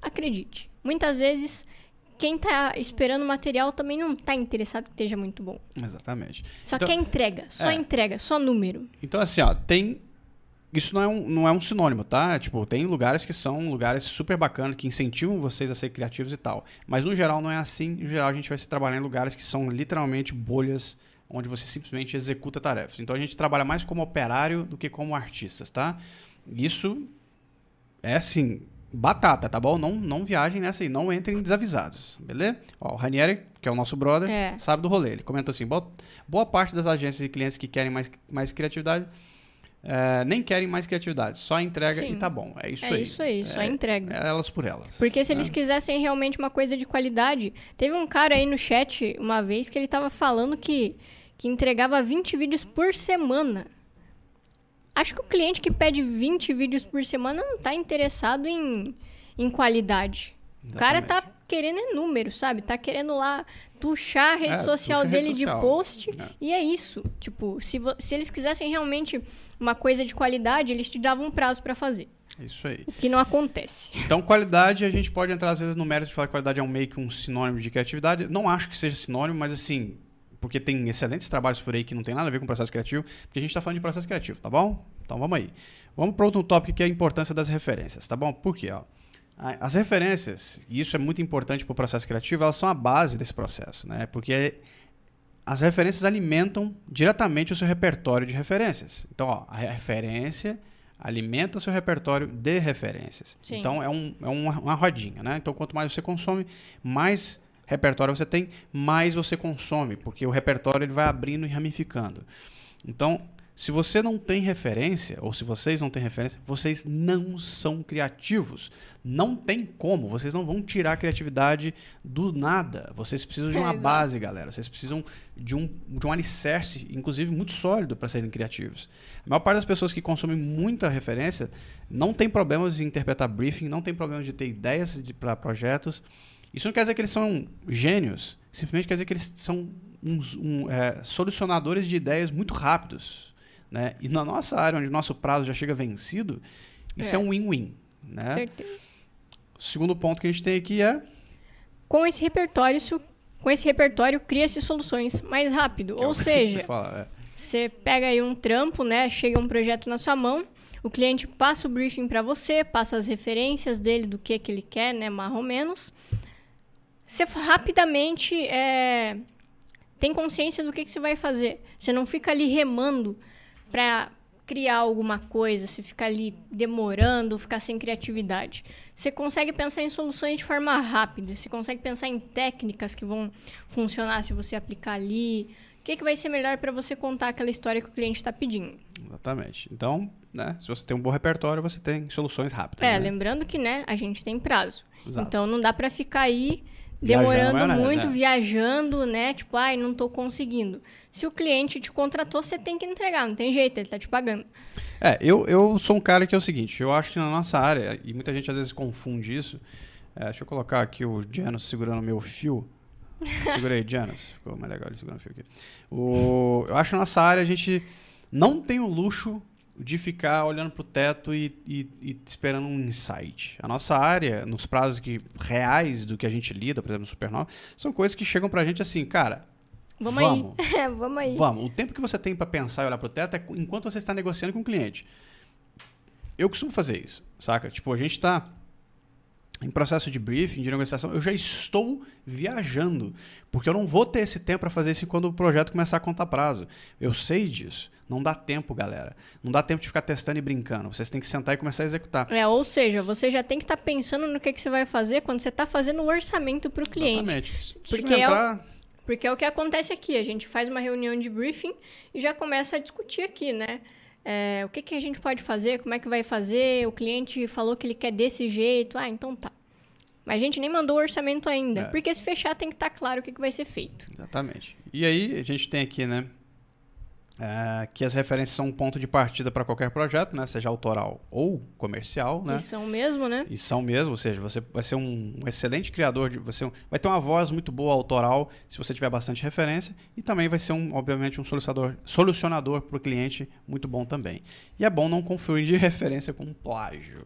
acredite, muitas vezes quem está esperando o material também não está interessado que esteja muito bom. Exatamente. Só Então- quer entrega, só É. entrega, só número. Então, assim, ó, tem. Isso não é, um, não é um sinônimo, tá? Tipo, tem lugares que são lugares super bacanas, que incentivam vocês a ser criativos e tal. Mas no geral não é assim. No geral a gente vai se trabalhar em lugares que são literalmente bolhas onde você simplesmente executa tarefas. Então a gente trabalha mais como operário do que como artistas, tá? Isso é assim, batata, tá bom? Não, não viajem nessa aí, não entrem desavisados, beleza? Ó, o Ranieri, que é o nosso brother, É. sabe do rolê. Ele comentou assim: boa, boa parte das agências e clientes que querem mais, mais criatividade é, nem querem mais criatividade, só entrega Sim. e tá bom. É isso é aí. isso aí, só entrega. É elas por elas. Porque se né? eles quisessem realmente uma coisa de qualidade. Teve um cara aí no chat uma vez que ele tava falando que, que entregava 20 vídeos por semana. Acho que o cliente que pede 20 vídeos por semana não tá interessado em, em qualidade. O cara tá querendo é número, sabe? Tá querendo lá tuchar a rede É, social a rede dele social. de post. É. E é isso. Tipo, se, se eles quisessem realmente uma coisa de qualidade, eles te davam um prazo pra fazer. É isso aí. O que não acontece. Então, qualidade, a gente pode entrar às vezes no mérito de falar que qualidade é um meio que um sinônimo de criatividade. Não acho que seja sinônimo, mas assim, porque tem excelentes trabalhos por aí que não tem nada a ver com processo criativo, porque a gente está falando de processo criativo, tá bom? Então vamos aí. Vamos para outro tópico que é a importância das referências, tá bom? Por quê? Ó? As referências, e isso é muito importante para o processo criativo, elas são a base desse processo, né? Porque as referências alimentam diretamente o seu repertório de referências. Então, ó, a referência alimenta o seu repertório de referências. Sim. Então, é, um, é uma, uma rodinha, né? Então, quanto mais você consome, mais repertório você tem, mais você consome, porque o repertório ele vai abrindo e ramificando. Então, se você não tem referência, ou se vocês não têm referência, vocês não são criativos. Não tem como. Vocês não vão tirar a criatividade do nada. Vocês precisam de É, uma exato. base, galera. Vocês precisam de um, de um alicerce, inclusive muito sólido, para serem criativos. A maior parte das pessoas que consomem muita referência não tem problemas em interpretar briefing, não tem problemas de ter ideias para projetos. Isso não quer dizer que eles são gênios, simplesmente quer dizer que eles são uns, um, é, solucionadores de ideias muito rápidos. Né? E na nossa área, onde o nosso prazo já chega vencido, isso é, É. um win-win. Né? Certeza. O segundo ponto que a gente tem aqui é. Com esse repertório, com esse repertório cria-se soluções mais rápido. que é Ou que seja, fala, é. você pega aí um trampo, né? Chega um projeto na sua mão, o cliente passa o briefing para você, passa as referências dele do que, que ele quer, né? Mais ou menos. Você rapidamente é, tem consciência do que, que você vai fazer. Você não fica ali remando para criar alguma coisa, você fica ali demorando, ficar sem criatividade. Você consegue pensar em soluções de forma rápida, você consegue pensar em técnicas que vão funcionar se você aplicar ali. O que, que vai ser melhor para você contar aquela história que o cliente está pedindo? Exatamente. Então, né, se você tem um bom repertório, você tem soluções rápidas. É, né? lembrando que, né, a gente tem prazo. Exato. Então não dá para ficar aí demorando na maionese, muito, é. viajando, né? Tipo, ai, não tô conseguindo. Se o cliente te contratou, você tem que entregar, não tem jeito, ele tá te pagando. É, eu, eu sou um cara que é o seguinte, eu acho que na nossa área, e muita gente às vezes confunde isso, é, deixa eu colocar aqui o Janus segurando meu fio. [LAUGHS] Segurei, Janus. Ficou mais legal ele segurando o fio aqui. O, eu acho que na nossa área a gente não tem o luxo de ficar olhando pro teto e, e- e esperando um insight. A nossa área, nos prazos que, reais do que a gente lida, por exemplo, no Supernova, são coisas que chegam pra gente assim, cara, Vamos, Vamos. aí. [LAUGHS] É, vamos aí. Vamos. O tempo que você tem para pensar e olhar pro teto é enquanto você está negociando com o cliente. Eu costumo fazer isso, saca? Tipo, a gente está em processo de briefing, de negociação, eu já estou viajando, porque eu não vou ter esse tempo para fazer isso quando o projeto começar a contar prazo. Eu sei disso. Não dá tempo, galera. Não dá tempo de ficar testando e brincando. Vocês têm que sentar e começar a executar. É, ou seja, você já tem que estar pensando no que, que você vai fazer quando você está fazendo o orçamento para o cliente. Exatamente. Se Porque não é o- entrar, Porque é o que acontece aqui. A gente faz uma reunião de briefing e já começa a discutir aqui, né? É, o que, que a gente pode fazer, como é que vai fazer, o cliente falou que ele quer desse jeito, ah, então tá. Mas a gente nem mandou o orçamento ainda, É. porque se fechar tem que estar claro o que, que vai ser feito. Exatamente. E aí a gente tem aqui, né? É, que as referências são um ponto de partida para qualquer projeto, né? Seja autoral ou comercial, né? E são mesmo, né? E são mesmo, ou seja, você vai ser um, excelente criador, de, você vai ter uma voz muito boa autoral se você tiver bastante referência e também vai ser um, obviamente, um solucionador, solucionador para o cliente muito bom também. E é bom não confundir [LAUGHS] referência com plágio.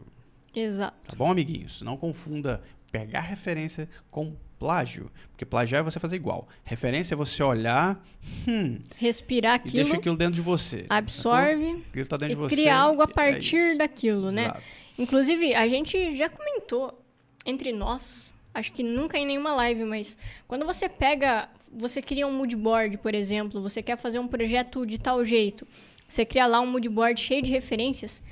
Exato. Tá bom, amiguinhos? Não confunda pegar referência com plágio. Porque plagiar é você fazer igual. Referência é você olhar, hum, respirar aquilo, e deixa aquilo dentro de você. absorve Aquilo tá dentro e de você. cria algo a é partir isso. daquilo, né? Exato. Inclusive, a gente já comentou entre nós, acho que nunca em nenhuma live, mas quando você pega, você cria um mood board, por exemplo, você quer fazer um projeto de tal jeito, você cria lá um mood board cheio de referências,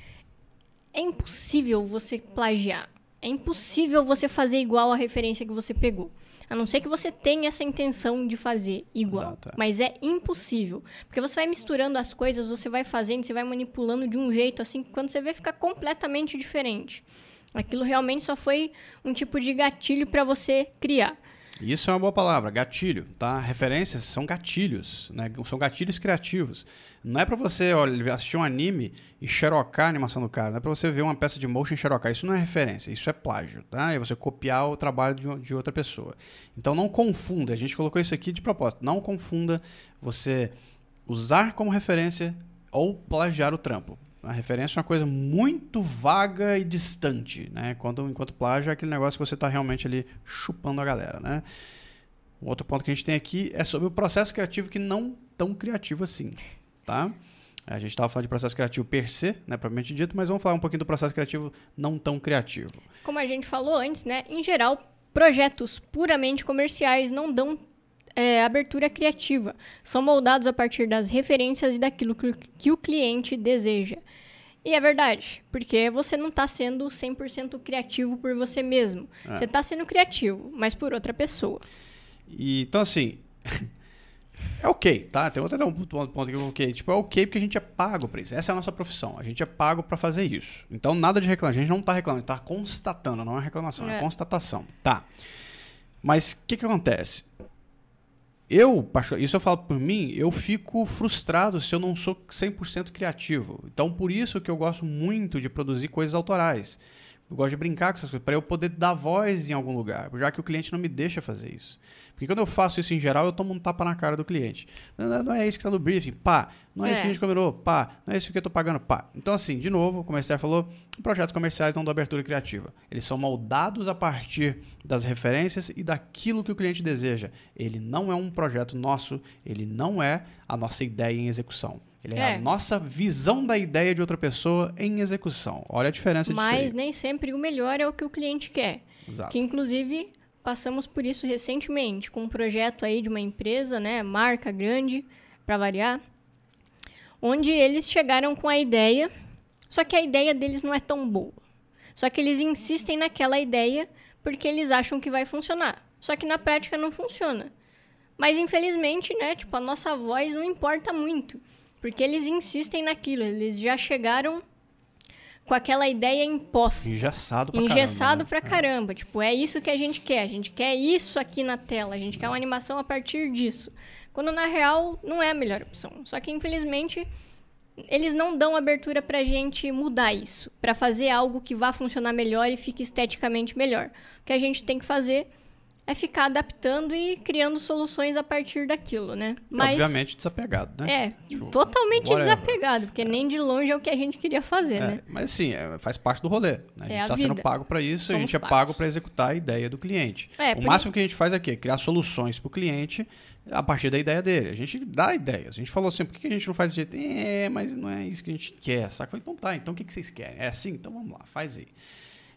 é impossível você plagiar. É impossível você fazer igual a referência que você pegou. A não ser que você tenha essa intenção de fazer igual. Exato, é. Mas é impossível. Porque você vai misturando as coisas, você vai fazendo, você vai manipulando de um jeito assim, que quando você vê fica completamente diferente. Aquilo realmente só foi um tipo de gatilho para você criar. Isso é uma boa palavra, gatilho, tá? Referências são gatilhos, né? São gatilhos criativos. Não é pra você olha, assistir um anime e xerocar a animação do cara, não é pra você ver uma peça de motion e xerocar. Isso não é referência, isso é plágio, tá? É você copiar o trabalho de, de outra pessoa. Então não confunda, a gente colocou isso aqui de propósito, não confunda você usar como referência ou plagiar o trampo. A referência é uma coisa muito vaga e distante, né? Enquanto plágio é aquele negócio que você está realmente ali chupando a galera, né? Um outro ponto que a gente tem aqui é sobre o processo criativo que não tão criativo assim, tá? A gente estava falando de processo criativo per se, né, propriamente dito, mas vamos falar um pouquinho do processo criativo não tão criativo. Como a gente falou antes, né? Em geral, projetos puramente comerciais não dão é, abertura criativa. São moldados a partir das referências e daquilo que, que o cliente deseja. E é verdade, porque você não está sendo 100% criativo por você mesmo. É. Você está sendo criativo, mas por outra pessoa. E, então, assim, [LAUGHS] é ok, tá? Tem outro um ponto ponto aqui, ok. Tipo, é ok porque a gente é pago pra isso. Essa é a nossa profissão. A gente é pago pra fazer isso. Então, nada de reclamar. A gente não tá reclamando, tá constatando, não é reclamação, é, É. constatação. Tá. Mas o que que acontece? Eu, isso eu falo por mim, eu fico frustrado se eu não sou 100% criativo. Então, por isso que eu gosto muito de produzir coisas autorais. Eu gosto de brincar com essas coisas, para eu poder dar voz em algum lugar, já que o cliente não me deixa fazer isso. Porque quando eu faço isso em geral, eu tomo um tapa na cara do cliente. Não, não é isso que está no briefing, pá. Não é, isso que a É. gente combinou, pá. Não é isso que eu estou pagando, pá. Então, assim, de novo, como a Esther falou, projetos comerciais não dão abertura criativa. Eles são moldados a partir das referências e daquilo que o cliente deseja. Ele não é um projeto nosso, ele não é a nossa ideia em execução. Ele é, É. a nossa visão da ideia de outra pessoa em execução. Olha a diferença disso Mas aí. nem sempre o melhor é o que o cliente quer. Exato. Que inclusive passamos por isso recentemente com um projeto aí de uma empresa, né, marca grande, para variar, onde eles chegaram com a ideia, só que a ideia deles não é tão boa. Só que eles insistem naquela ideia porque eles acham que vai funcionar. Só que na prática não funciona. Mas infelizmente, né, tipo, a nossa voz não importa muito, porque eles insistem naquilo, eles já chegaram com aquela ideia imposta Engessado pra engessado caramba, pra né? caramba. Tipo, é isso que a gente quer. A gente quer isso aqui na tela. A gente quer uma animação a partir disso. Quando na real não é a melhor opção. Só que infelizmente eles não dão abertura pra gente mudar isso, Pra fazer algo que vá funcionar melhor e fique esteticamente melhor. O que a gente tem que fazer é ficar adaptando e criando soluções a partir daquilo, né? E, Obviamente desapegado, né? é, Tipo, totalmente whatever. desapegado, porque nem de longe é o que a gente queria fazer, É, né? mas assim, é, faz parte do rolê. Né? A É gente a está sendo pago para isso, a Somos gente é pagos. pago para executar a ideia do cliente. É, o máximo que a gente faz é quê? Criar soluções para o cliente a partir da ideia dele. A gente dá ideias. A gente falou assim, por que a gente não faz desse jeito? É, mas não é isso que a gente quer, saca? Então tá, então o que, vocês querem? É assim? Então vamos lá, faz aí.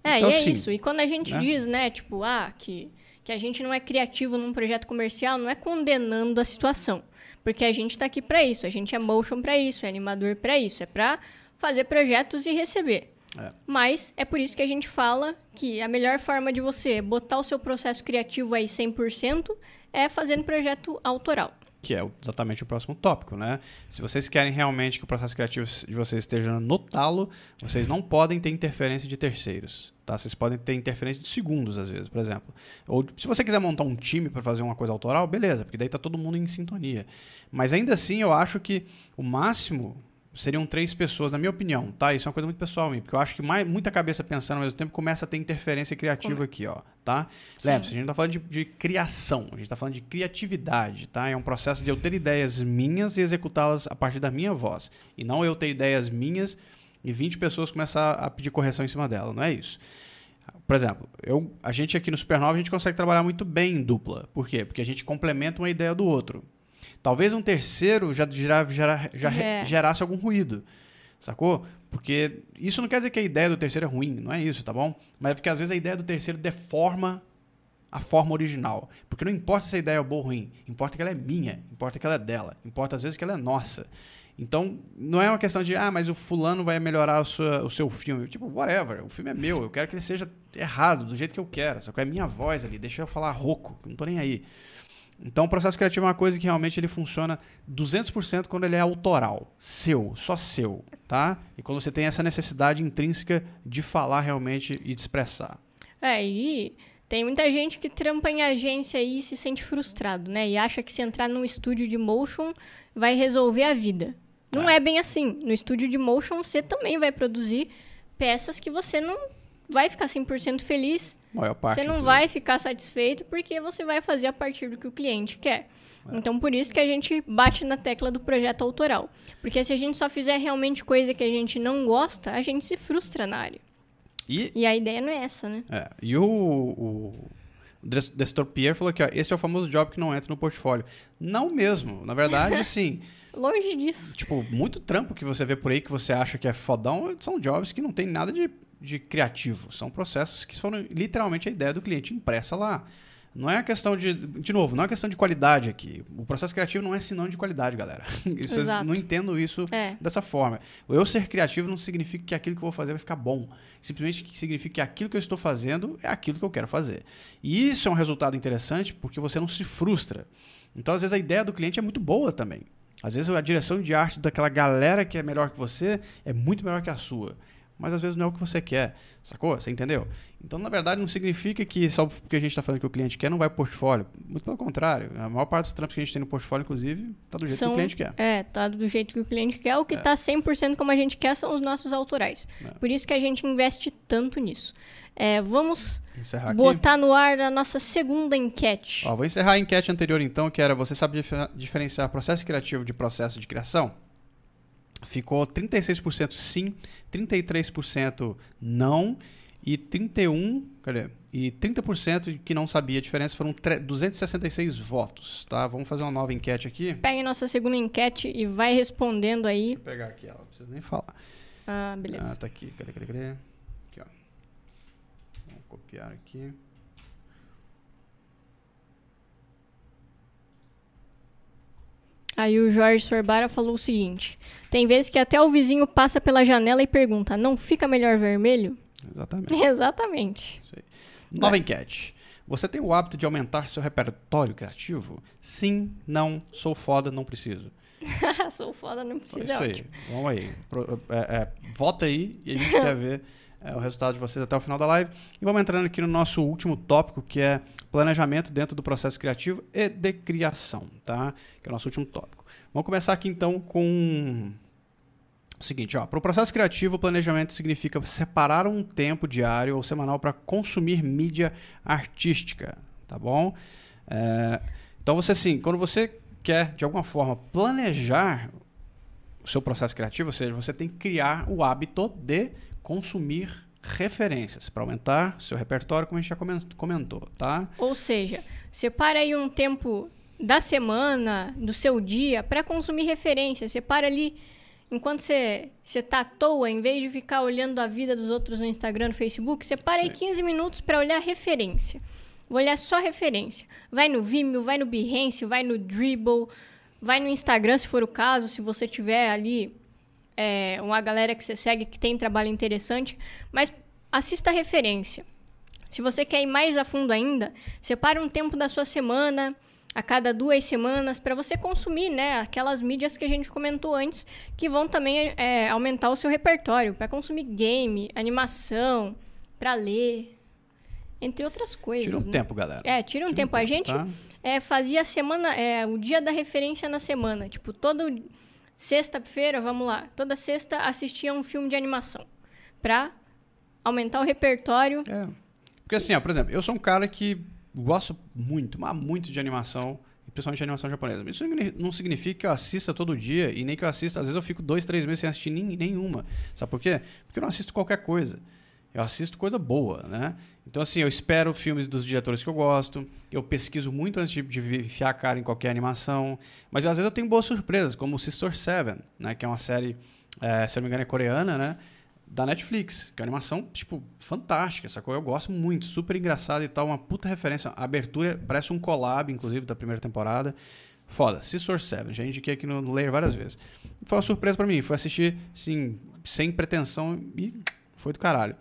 É, Então, e é assim, isso. E quando a gente né? diz, né, tipo, ah, que, que a gente não é criativo num projeto comercial, não é condenando a situação. Porque a gente tá aqui pra isso. A gente é motion pra isso, é animador pra isso. É pra fazer projetos e receber. É. Mas é por isso que a gente fala que a melhor forma de você botar o seu processo criativo aí 100% é fazendo projeto autoral. Que é exatamente o próximo tópico, né? Se vocês querem realmente que o processo criativo de vocês esteja no talo, vocês não podem ter interferência de terceiros, tá? Vocês podem ter interferência de segundos às vezes, por exemplo. Ou se você quiser montar um time para fazer uma coisa autoral, beleza, porque daí tá todo mundo em sintonia. Mas ainda assim, eu acho que o máximo seriam três pessoas, na minha opinião, tá? Isso é uma coisa muito pessoal minha, porque eu acho que mais, muita cabeça pensando ao mesmo tempo começa a ter interferência criativa Como? aqui, ó, tá? Lembre-se, a gente não tá falando de, de, criação, a gente tá falando de criatividade, tá? É um processo de eu ter ideias minhas e executá-las a partir da minha voz, e não eu ter ideias minhas e 20 pessoas começar a pedir correção em cima dela, não é isso. Por exemplo, eu, a gente aqui no Supernova, a gente consegue trabalhar muito bem em dupla. Por quê? Porque a gente complementa uma ideia do outro. Talvez um terceiro já, já, já, já é. gerasse algum ruído. Sacou? Porque isso não quer dizer que a ideia do terceiro é ruim, não é isso, tá bom? Mas é porque às vezes a ideia do terceiro deforma a forma original. Porque não importa se a ideia é boa ou ruim, importa que ela é minha, importa que ela é dela, importa às vezes que ela é nossa. Então, não é uma questão de, ah, mas o fulano vai melhorar o, sua, o seu filme. Tipo, whatever, o filme é meu, eu quero que ele seja errado, do jeito que eu quero. Só que é minha voz ali, deixa eu falar rouco, não tô nem aí. Então, o processo criativo é uma coisa que realmente ele funciona 200% quando ele é autoral, seu, só seu, tá? E quando você tem essa necessidade intrínseca de falar realmente e de expressar. É, e tem muita gente que trampa em agência e se sente frustrado, né? E acha que se entrar num estúdio de motion vai resolver a vida. Não é, é bem assim. No estúdio de motion você também vai produzir peças que você não vai ficar 100% feliz. Parte, você não vai ficar satisfeito porque você vai fazer a partir do que o cliente quer. É. Então, por isso que a gente bate na tecla do projeto autoral. Porque se a gente só fizer realmente coisa que a gente não gosta, a gente se frustra na área. E, e a ideia não é essa, né? É. E o, o Destor Pierre falou que ó, esse é o famoso job que não entra no portfólio. Não mesmo. Na verdade, [LAUGHS] sim. Longe disso. Tipo, muito trampo que você vê por aí que você acha que é fodão são jobs que não tem nada de de criativo. São processos que foram literalmente a ideia do cliente impressa lá. Não é questão de. De novo, não é questão de qualidade aqui. O processo criativo não é sinônimo de qualidade, galera. [LAUGHS] Vocês não entendo isso é. dessa forma. Eu ser criativo não significa que aquilo que eu vou fazer vai ficar bom. Simplesmente significa que aquilo que eu estou fazendo é aquilo que eu quero fazer. E isso é um resultado interessante porque você não se frustra. Então, às vezes, a ideia do cliente é muito boa também. Às vezes, a direção de arte daquela galera que é melhor que você é muito melhor que a sua mas às vezes não é o que você quer, sacou? Você entendeu? Então, na verdade, não significa que só porque a gente está fazendo o que o cliente quer, não vai pro portfólio. Muito pelo contrário. A maior parte dos trampos que a gente tem no portfólio, inclusive, tá do jeito são, que o cliente quer. É, tá do jeito que o cliente quer. O que é. tá 100% como a gente quer são os nossos autorais. É. Por isso que a gente investe tanto nisso. É, vamos encerrar botar aqui. no ar a nossa segunda enquete. Ó, vou encerrar a enquete anterior, então, que era você sabe diferenciar processo criativo de processo de criação? Ficou 36% sim, 33% não e 31, cadê? E 30% que não sabia a diferença foram 266 votos, tá? Vamos fazer uma nova enquete aqui. Pegue nossa segunda enquete e vai respondendo aí. Vou pegar aqui ela, não precisa nem falar. Ah, beleza. Ah, tá aqui. Cadê, cadê, cadê? Aqui, ó. Vamos copiar aqui. Aí o Jorge Sorbara falou o seguinte: tem vezes que até o vizinho passa pela janela e pergunta: não fica melhor vermelho? Exatamente. [LAUGHS] Exatamente. Nova enquete. Você tem o hábito de aumentar seu repertório criativo? Sim, não, sou foda, não preciso. [LAUGHS] sou foda, não preciso. É isso aí. Vamos aí. É, é, vota aí e a gente quer [LAUGHS] ver o resultado de vocês até o final da live. E vamos entrando aqui no nosso último tópico, que é planejamento dentro do processo criativo e de criação, tá? Que é o nosso último tópico. Vamos começar aqui então com o seguinte, para o processo criativo, o planejamento significa separar um tempo diário ou semanal para consumir mídia artística, tá bom? É, então você assim, quando você quer de alguma forma planejar o seu processo criativo, ou seja, você tem que criar o hábito de consumir referências para aumentar seu repertório, como a gente já comentou, tá? Ou seja, separa aí um tempo da semana, do seu dia, para consumir referências. Separa ali, enquanto você está à toa, em vez de ficar olhando a vida dos outros no Instagram, no Facebook, separa Sim. aí 15 minutos para olhar referência. Vou olhar só referência. Vai no Vimeo, vai no Behance, vai no Dribble, vai no Instagram, se for o caso, se você tiver ali é, uma galera que você segue que tem trabalho interessante, mas assista a referência. Se você quer ir mais a fundo ainda, separe um tempo da sua semana, a cada duas semanas para você consumir, né? Aquelas mídias que a gente comentou antes, que vão também é, aumentar o seu repertório para consumir game, animação, para ler, entre outras coisas. Tira um né? tempo, galera. É, tira um Tira tempo. A gente tá? é, fazia a semana, é, o dia da referência na semana. Tipo, todo sexta-feira, vamos lá, toda sexta assistia um filme de animação pra aumentar o repertório. É. Porque assim, ó, por exemplo, eu sou um cara que gosto muito, mas muito de animação, principalmente de animação japonesa. Isso não significa que eu assista todo dia e nem que eu assista. Às vezes eu fico dois, três meses sem assistir nenhuma. Sabe por quê? Porque eu não assisto qualquer coisa. Eu assisto coisa boa, né? Então, assim, eu espero filmes dos diretores que eu gosto, eu pesquiso muito antes de, de enfiar a cara em qualquer animação, mas às vezes eu tenho boas surpresas, como Sister Seven, né? Que é uma série, é, se eu não me engano, é coreana, né? Da Netflix, que é uma animação, tipo, fantástica, sacou? Eu gosto muito, super engraçada e tal, uma puta referência. A abertura parece um collab, inclusive, da primeira temporada. Foda, Sister Seven, já indiquei aqui no Layer várias vezes. Foi uma surpresa para mim, fui assistir, assim, sem pretensão e foi do caralho.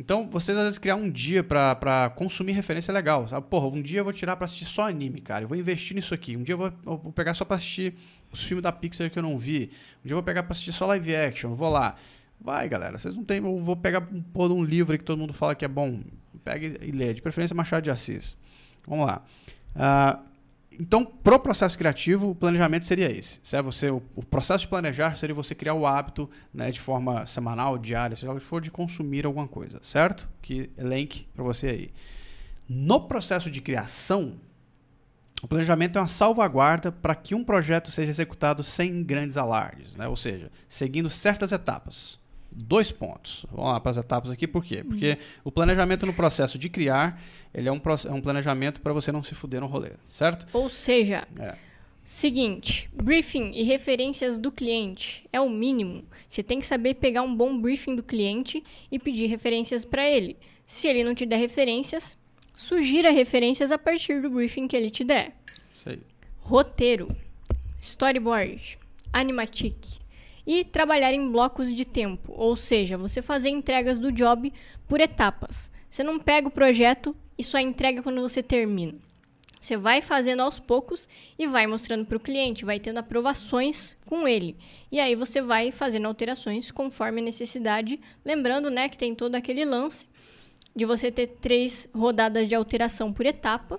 Então, vocês às vezes criar um dia pra consumir referência legal, sabe? Porra, um dia eu vou tirar pra assistir só anime, cara. Eu vou investir nisso aqui. Um dia eu vou, eu vou pegar só pra assistir os filmes da Pixar que eu não vi. Um dia eu vou pegar pra assistir só live action. Vou lá. Vai, galera. Vocês não tem. Eu vou pegar um pôr um livro que todo mundo fala que é bom. Pega e lê. De preferência, Machado de Assis. Vamos lá. Uh, então, pro processo criativo, o planejamento seria esse. Se é você, o, o, processo de planejar seria você criar o hábito, né, de forma semanal, diária, seja o que for, de consumir alguma coisa, certo? Que link para você aí. No processo de criação, o planejamento é uma salvaguarda para que um projeto seja executado sem grandes alardes, né? ou seja, seguindo certas etapas. Dois pontos. Vamos lá para as etapas aqui, por quê? Porque o planejamento no processo de criar, ele é um, é um planejamento para você não se fuder no rolê, certo? Ou seja, É. seguinte, briefing e referências do cliente é o mínimo. Você tem que saber pegar um bom briefing do cliente e pedir referências para ele. Se ele não te der referências, sugira referências a partir do briefing que ele te der. Roteiro, storyboard, animatic e trabalhar em blocos de tempo, ou seja, você fazer entregas do job por etapas. Você não pega o projeto e só entrega quando você termina. Você vai fazendo aos poucos e vai mostrando para o cliente, vai tendo aprovações com ele. E aí você vai fazendo alterações conforme a necessidade. Lembrando né, que tem todo aquele lance de você ter três rodadas de alteração por etapa.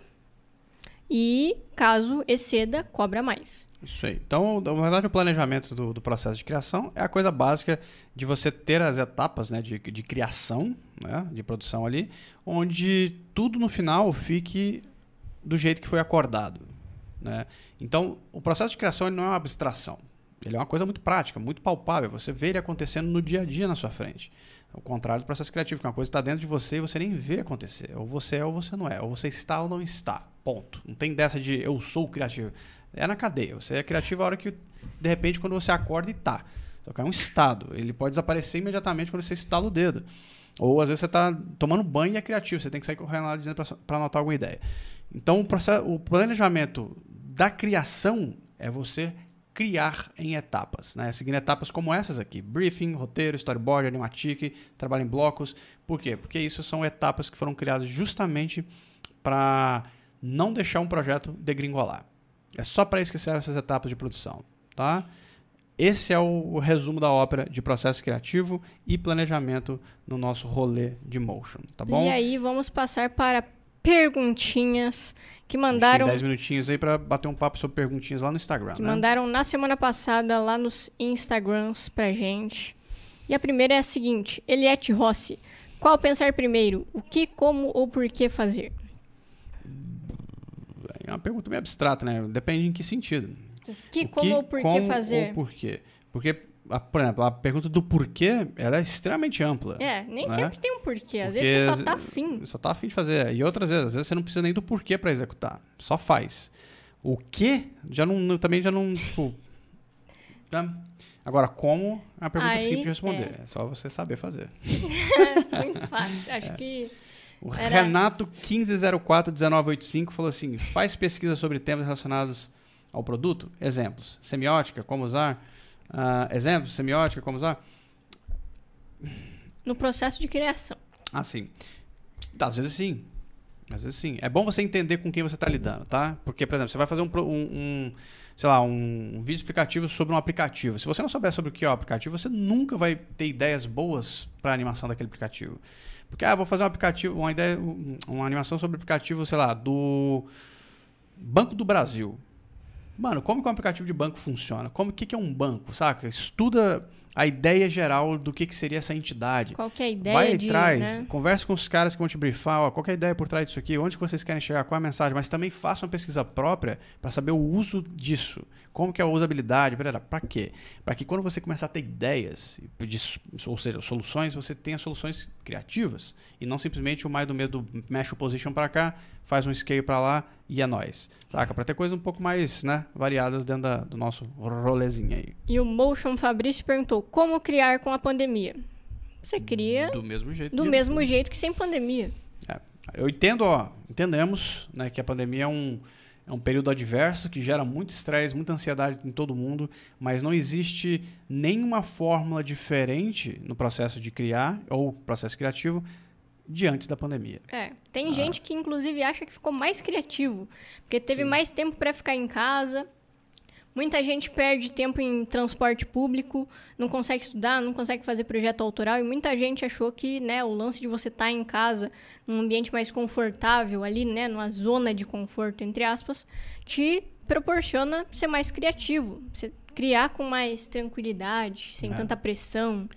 E caso exceda, cobra mais. Isso aí. Então, na verdade, o planejamento do, do, processo de criação é a coisa básica de você ter as etapas né, de, de criação, né, de produção ali, onde tudo no final fique do jeito que foi acordado. Né? Então, o processo de criação não é uma abstração. Ele é uma coisa muito prática, muito palpável. Você vê ele acontecendo no dia a dia na sua frente. Ao contrário do processo criativo, que é uma coisa que está dentro de você e você nem vê acontecer. Ou você é ou você não é. Ou você está ou não está. Ponto. Não tem dessa de eu sou criativo. É na cadeia. Você é criativo a hora que, de repente, quando você acorda e tá. Só que é um estado. Ele pode desaparecer imediatamente quando você estala o dedo. Ou às vezes você está tomando banho e é criativo. Você tem que sair correndo lá de dentro para anotar alguma ideia. Então, o, processo, o planejamento da criação é você criar em etapas, né? Seguindo etapas como essas aqui: briefing, roteiro, storyboard, animatic, trabalho em blocos. Por quê? Porque isso são etapas que foram criadas justamente para não deixar um projeto degringolar. É só para servem essas etapas de produção, tá? Esse é o, o, resumo da ópera de processo criativo e planejamento no nosso rolê de motion, tá bom? E aí vamos passar para perguntinhas que mandaram. 10 minutinhos aí para bater um papo sobre perguntinhas lá no Instagram. Que né? mandaram na semana passada lá nos Instagrams pra gente. E a primeira é a seguinte: Eliette Rossi. Qual pensar primeiro? O que, como ou por que fazer? É uma pergunta meio abstrata, né? Depende em que sentido. O que, o como que, ou por que fazer? Ou por quê? Porque a, por exemplo, a pergunta do porquê, ela é extremamente ampla. É, nem né? sempre tem um porquê. Às Porque vezes você só tá afim. Só tá afim de fazer. E outras vezes, às vezes você não precisa nem do porquê para executar. Só faz. O que já não, também já não, tipo... Né? Agora, como é uma pergunta Aí, simples de responder. É. é. só você saber fazer. [LAUGHS] Muito fácil. Acho é. que... O Era... Renato 15041985 falou assim: faz pesquisa sobre temas relacionados ao produto? Exemplos: semiótica, como usar, Uh, exemplos, semiótica, como usar? No processo de criação. Ah, sim. Às vezes sim. Mas assim, é bom você entender com quem você está lidando, tá? Porque, por exemplo, você vai fazer um, um, um sei lá, um, um, vídeo explicativo sobre um aplicativo. Se você não souber sobre o que é o aplicativo, você nunca vai ter ideias boas para a animação daquele aplicativo. Porque, ah, vou fazer um aplicativo, uma ideia, uma animação sobre o aplicativo, sei lá, do Banco do Brasil. Mano, como que um aplicativo de banco funciona? Como que, que é um banco, saca? Estuda a ideia geral do que, que seria essa entidade. Qual que é a ideia Vai de, atrás, né? converse com os caras que vão te briefar, ó, qual é a ideia por trás disso aqui, onde que vocês querem chegar, qual é a mensagem, mas também faça uma pesquisa própria para saber o uso disso. Como que é a usabilidade, para quê? Para que quando você começar a ter ideias, de, ou seja, soluções, você tenha soluções criativas e não simplesmente o mais do medo mexe o position para cá, faz um scale para lá e é nós. Saca? Para ter coisas um pouco mais, né, variadas dentro da, do nosso rolezinho aí. E o Motion Fabrício perguntou: "Como criar com a pandemia?" Você cria do mesmo jeito. Do mesmo jeito que sem pandemia. É. Eu entendo, ó, entendemos, né, que a pandemia é um é um período adverso que gera muito estresse, muita ansiedade em todo mundo, mas não existe nenhuma fórmula diferente no processo de criar ou processo criativo de antes da pandemia. É, tem ah. gente que inclusive acha que ficou mais criativo, porque teve Sim. mais tempo para ficar em casa. Muita gente perde tempo em transporte público, não consegue estudar, não consegue fazer projeto autoral e muita gente achou que, né, o lance de você estar tá em casa, num ambiente mais confortável ali, né, numa zona de conforto entre aspas, te proporciona ser mais criativo, você criar com mais tranquilidade, sem é. tanta pressão.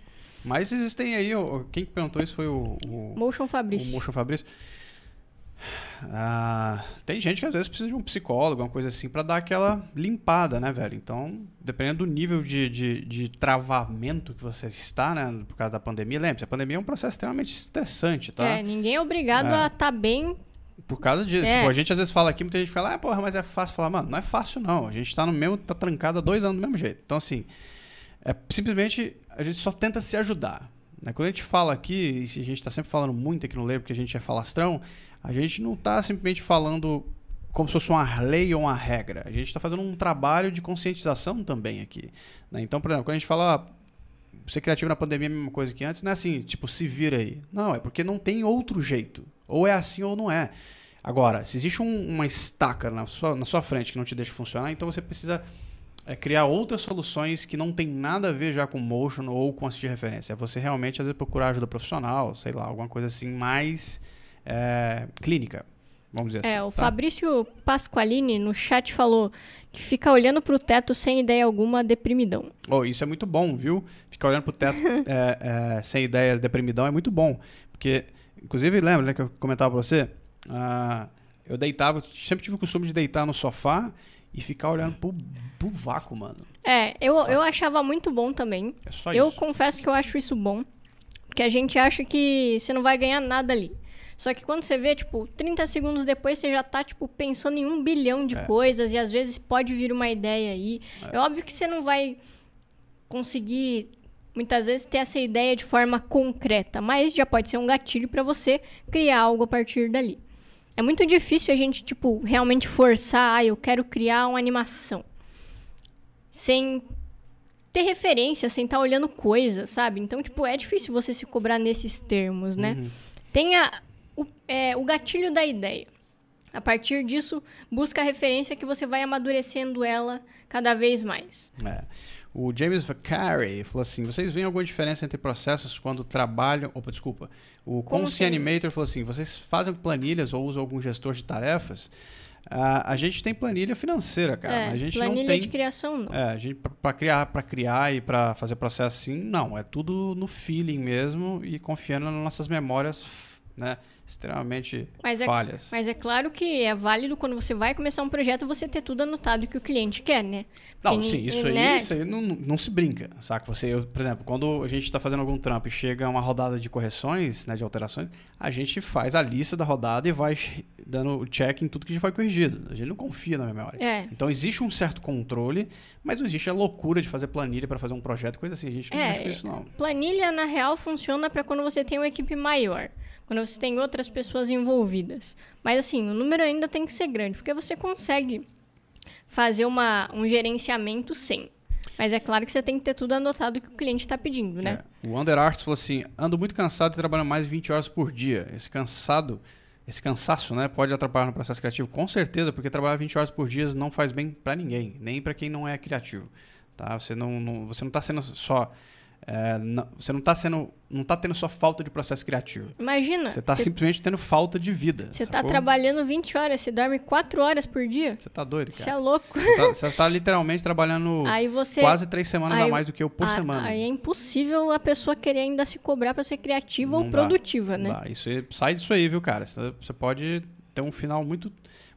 Mas existem aí, quem perguntou isso foi o, o Motion Fabrício. O Motion Fabrício. Ah, tem gente que às vezes precisa de um psicólogo, uma coisa assim, para dar aquela limpada, né, velho? Então, dependendo do nível de, de, de, travamento que você está, né, por causa da pandemia, lembre-se, a pandemia é um processo extremamente estressante, tá? É, ninguém é obrigado é. a estar tá bem. Por causa disso. É. Tipo, a gente às vezes fala aqui, muita gente fala, ah, porra, mas é fácil falar, mano, não é fácil não. A gente tá no mesmo, tá trancado há dois anos do mesmo jeito. Então, assim, é simplesmente a gente só tenta se ajudar. Né? Quando a gente fala aqui, e a gente está sempre falando muito aqui no Ler, porque a gente é falastrão, a gente não está simplesmente falando como se fosse uma lei ou uma regra. A gente está fazendo um trabalho de conscientização também aqui. Né? Então, por exemplo, quando a gente fala ah, ser criativo na pandemia é a mesma coisa que antes, não é assim, tipo, se vira aí. Não, é porque não tem outro jeito. Ou é assim ou não é. Agora, se existe um, uma estaca na sua, na sua frente que não te deixa funcionar, então você precisa é criar outras soluções que não tem nada a ver já com motion ou com assistir referência. É você realmente, às vezes, procurar ajuda profissional, sei lá, alguma coisa assim mais é, clínica. Vamos dizer é, assim. o tá? Fabrício Pasqualini no chat falou que fica olhando para o teto sem ideia alguma, deprimidão. Oh, isso é muito bom, viu? Ficar olhando para o teto [LAUGHS] é, é, sem ideias, deprimidão é muito bom. Porque, inclusive, lembra né, que eu comentava para você? Ah, eu deitava, sempre tive o costume de deitar no sofá e ficar olhando pro, pro vácuo, mano. É, eu, eu achava muito bom também. É só eu isso. confesso que eu acho isso bom. Porque a gente acha que você não vai ganhar nada ali. Só que quando você vê, tipo, 30 segundos depois você já tá, tipo, pensando em um bilhão de é. coisas e às vezes pode vir uma ideia aí. É. é óbvio que você não vai conseguir muitas vezes ter essa ideia de forma concreta, mas já pode ser um gatilho para você criar algo a partir dali. É muito difícil a gente, tipo, realmente forçar, ah, eu quero criar uma animação. Sem ter referência, sem estar tá olhando coisas, sabe? Então, tipo, é difícil você se cobrar nesses termos, né? Uhum. Tenha o, é, o gatilho da ideia. A partir disso, busca a referência que você vai amadurecendo ela cada vez mais. É. O James Vacari falou assim: vocês veem alguma diferença entre processos quando trabalham. Opa, desculpa. O Conci Animator falou assim: vocês fazem planilhas ou usam algum gestor de tarefas? Uh, a gente tem planilha financeira, cara. É, a gente planilha não tem, de criação, não. É, a gente para criar, para criar e para fazer processo assim, não. É tudo no feeling mesmo e confiando nas nossas memórias, né? extremamente mas é, falhas. Mas é claro que é válido quando você vai começar um projeto você ter tudo anotado que o cliente quer, né? Porque, não, sim, isso né? aí, isso aí não, não se brinca, saca? Você, eu, por exemplo, quando a gente está fazendo algum trampo e chega uma rodada de correções, né, de alterações, a gente faz a lista da rodada e vai dando check em tudo que já foi corrigido. A gente não confia na memória. É. Então existe um certo controle, mas não existe a loucura de fazer planilha para fazer um projeto, coisa assim. A gente não é, mexe com isso, não. Planilha, na real, funciona para quando você tem uma equipe maior quando você tem outras pessoas envolvidas. Mas assim, o número ainda tem que ser grande, porque você consegue fazer uma, um gerenciamento sem. Mas é claro que você tem que ter tudo anotado que o cliente está pedindo, né? É. O Under Arts falou assim: ando muito cansado e trabalho mais de 20 horas por dia. Esse cansado esse cansaço, né, pode atrapalhar no processo criativo? Com certeza, porque trabalhar 20 horas por dia não faz bem para ninguém, nem para quem não é criativo. Tá? Você não, não você não está sendo só é, não, você não está sendo, não tá tendo só falta de processo criativo. Imagina. Você está simplesmente tendo falta de vida. Você está trabalhando 20 horas, você dorme 4 horas por dia. Você está doido, cara. Você é louco. Você está tá literalmente trabalhando você, quase três semanas aí, a mais do que eu por a, semana. Aí é impossível a pessoa querer ainda se cobrar para ser criativa não ou dá, produtiva, né? Dá. Isso, sai disso aí, viu, cara? Você pode ter um final muito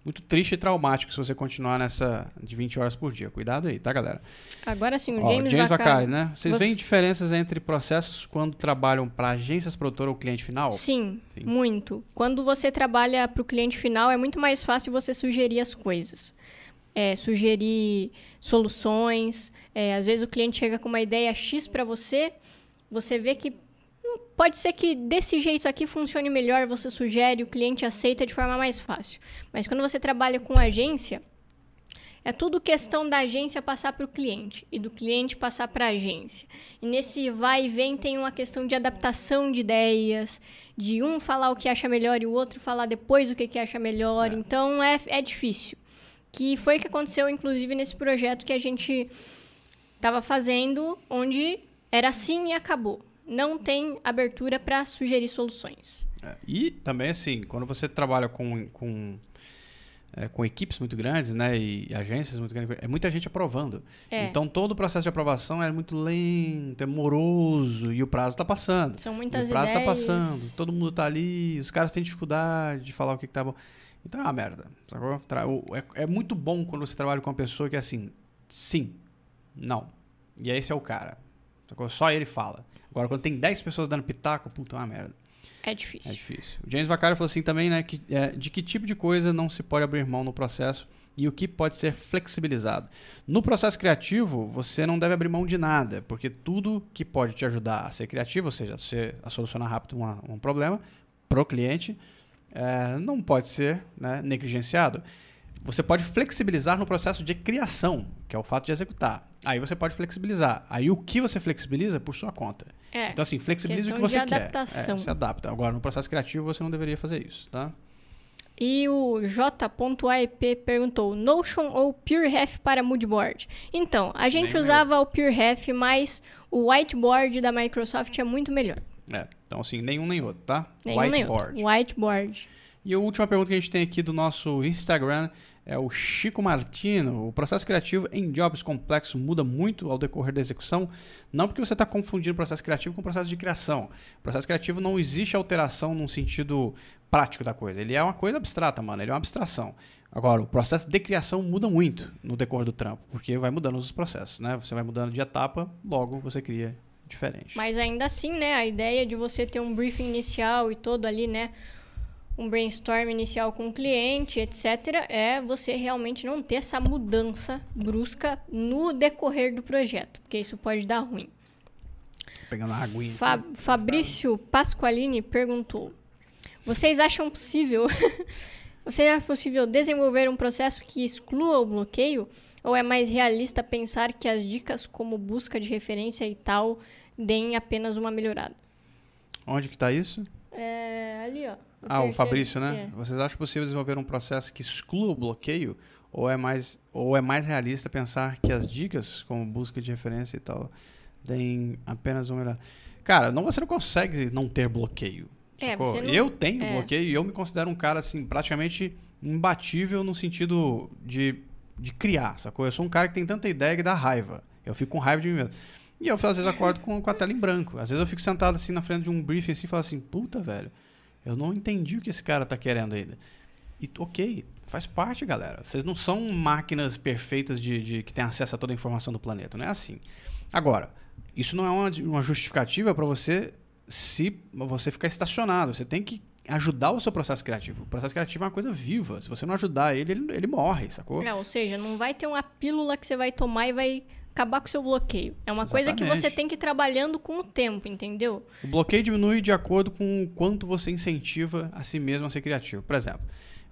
muito triste e traumático se você continuar nessa de 20 horas por dia. Cuidado aí, tá, galera? Agora sim, o Ó, James, James Vacari, né? Vocês você... veem diferenças entre processos quando trabalham para agências produtoras ou cliente final? Sim, sim, muito. Quando você trabalha para o cliente final, é muito mais fácil você sugerir as coisas. É, sugerir soluções. É, às vezes o cliente chega com uma ideia X para você, você vê que Pode ser que desse jeito aqui funcione melhor, você sugere, o cliente aceita de forma mais fácil. Mas quando você trabalha com agência, é tudo questão da agência passar para o cliente e do cliente passar para a agência. E nesse vai e vem tem uma questão de adaptação de ideias, de um falar o que acha melhor e o outro falar depois o que, que acha melhor. É. Então é, é difícil. Que foi o que aconteceu, inclusive, nesse projeto que a gente estava fazendo, onde era assim e acabou não tem abertura para sugerir soluções. É, e também, assim, quando você trabalha com, com, é, com equipes muito grandes, né, e agências muito grandes, é muita gente aprovando. É. Então, todo o processo de aprovação é muito lento, é moroso, e o prazo está passando. São muitas ideias. O prazo está passando, todo mundo está ali, os caras têm dificuldade de falar o que, está bom. Então, é uma merda, sacou? É, é muito bom quando você trabalha com uma pessoa que é assim, sim, não. E esse é o cara. Sacou? Só ele fala. Agora, quando tem 10 pessoas dando pitaco, puta, é uma merda. É difícil. É difícil. O James Vacari falou assim também, né? Que, é, de que tipo de coisa não se pode abrir mão no processo e o que pode ser flexibilizado. No processo criativo, você não deve abrir mão de nada, porque tudo que pode te ajudar a ser criativo, ou seja, a solucionar rápido uma, um problema para o cliente, é, não pode ser né, negligenciado. Você pode flexibilizar no processo de criação, que é o fato de executar. Aí você pode flexibilizar. Aí o que você flexibiliza por sua conta. É, então, assim, flexibiliza o que você quer. É, você adapta. Agora, no processo criativo, você não deveria fazer isso, tá? E o J.AIP perguntou: Notion ou PureRef para moodboard? Então, a gente Nem usava meu. o PureRef, mas o whiteboard da Microsoft é muito melhor. É, então assim, nenhum nem outro, tá? Nenhum whiteboard. Nem outro. Whiteboard. E a última pergunta que a gente tem aqui do nosso Instagram é o Chico Martino. O processo criativo em jobs complexos muda muito ao decorrer da execução, não porque você está confundindo o processo criativo com o processo de criação. O processo criativo não existe alteração num sentido prático da coisa. Ele é uma coisa abstrata, mano. Ele é uma abstração. Agora, o processo de criação muda muito no decorrer do trampo, porque vai mudando os processos, né? Você vai mudando de etapa, logo você cria diferente. Mas ainda assim, né? A ideia de você ter um briefing inicial e todo ali, né? Um brainstorm inicial com o cliente, etc., é você realmente não ter essa mudança brusca no decorrer do projeto, porque isso pode dar ruim. Pegando a aguinha. Fa Fabrício Pasqualini perguntou: Vocês acham possível [LAUGHS] Vocês acham possível desenvolver um processo que exclua o bloqueio? Ou é mais realista pensar que as dicas como busca de referência e tal deem apenas uma melhorada? Onde que está isso? É, ali, ó. O ah, o Fabrício, né? É. Vocês acham possível desenvolver um processo que exclua o bloqueio? Ou é mais, ou é mais realista pensar que as dicas, como busca de referência e tal, deem apenas uma melhor? Cara, não, você não consegue não ter bloqueio. É, não, eu tenho é. bloqueio e eu me considero um cara, assim, praticamente imbatível no sentido de, de criar, sacou? Eu sou um cara que tem tanta ideia que dá raiva. Eu fico com raiva de mim mesmo. E eu, às vezes, acordo com, com a tela em branco. Às vezes eu fico sentado assim na frente de um briefing assim e falo assim, puta, velho, eu não entendi o que esse cara tá querendo ainda. E ok, faz parte, galera. Vocês não são máquinas perfeitas de, de que têm acesso a toda a informação do planeta. Não é assim. Agora, isso não é uma, uma justificativa para você se você ficar estacionado. Você tem que ajudar o seu processo criativo. O processo criativo é uma coisa viva. Se você não ajudar ele, ele, ele morre, sacou? Não, ou seja, não vai ter uma pílula que você vai tomar e vai acabar com o seu bloqueio. É uma Exatamente. coisa que você tem que ir trabalhando com o tempo, entendeu? O bloqueio diminui de acordo com o quanto você incentiva a si mesmo a ser criativo. Por exemplo,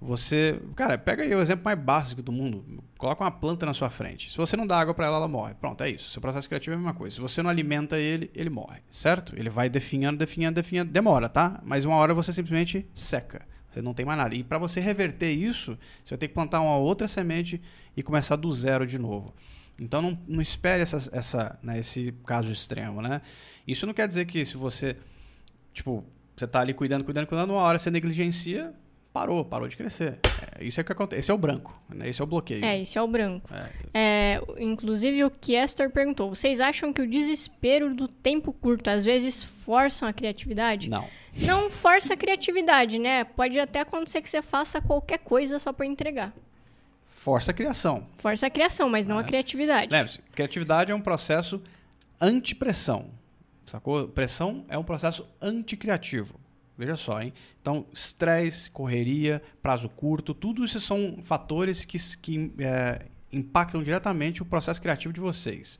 você. Cara, pega aí o exemplo mais básico do mundo. Coloca uma planta na sua frente. Se você não dá água para ela, ela morre. Pronto, é isso. Seu processo criativo é a mesma coisa. Se você não alimenta ele, ele morre. Certo? Ele vai definhando, definhando, definhando. Demora, tá? Mas uma hora você simplesmente seca. Você não tem mais nada. E para você reverter isso, você vai ter que plantar uma outra semente e começar do zero de novo. Então não, não espere essa, essa, né, esse caso extremo, né? Isso não quer dizer que se você, tipo, você está ali cuidando, cuidando, cuidando, uma hora você negligencia, parou, parou de crescer. É, isso é o que acontece. Esse é o branco, né? esse é o bloqueio. É, esse é o branco. É. É, inclusive o Kiestor perguntou: vocês acham que o desespero do tempo curto às vezes forçam a criatividade? Não. Não força a criatividade, né? Pode até acontecer que você faça qualquer coisa só para entregar. Força a criação. Força a criação, mas não é. a criatividade. Lembre-se, criatividade é um processo anti-pressão. Sacou? Pressão é um processo anticriativo. Veja só, hein? Então, estresse, correria, prazo curto, tudo isso são fatores que, que é, impactam diretamente o processo criativo de vocês.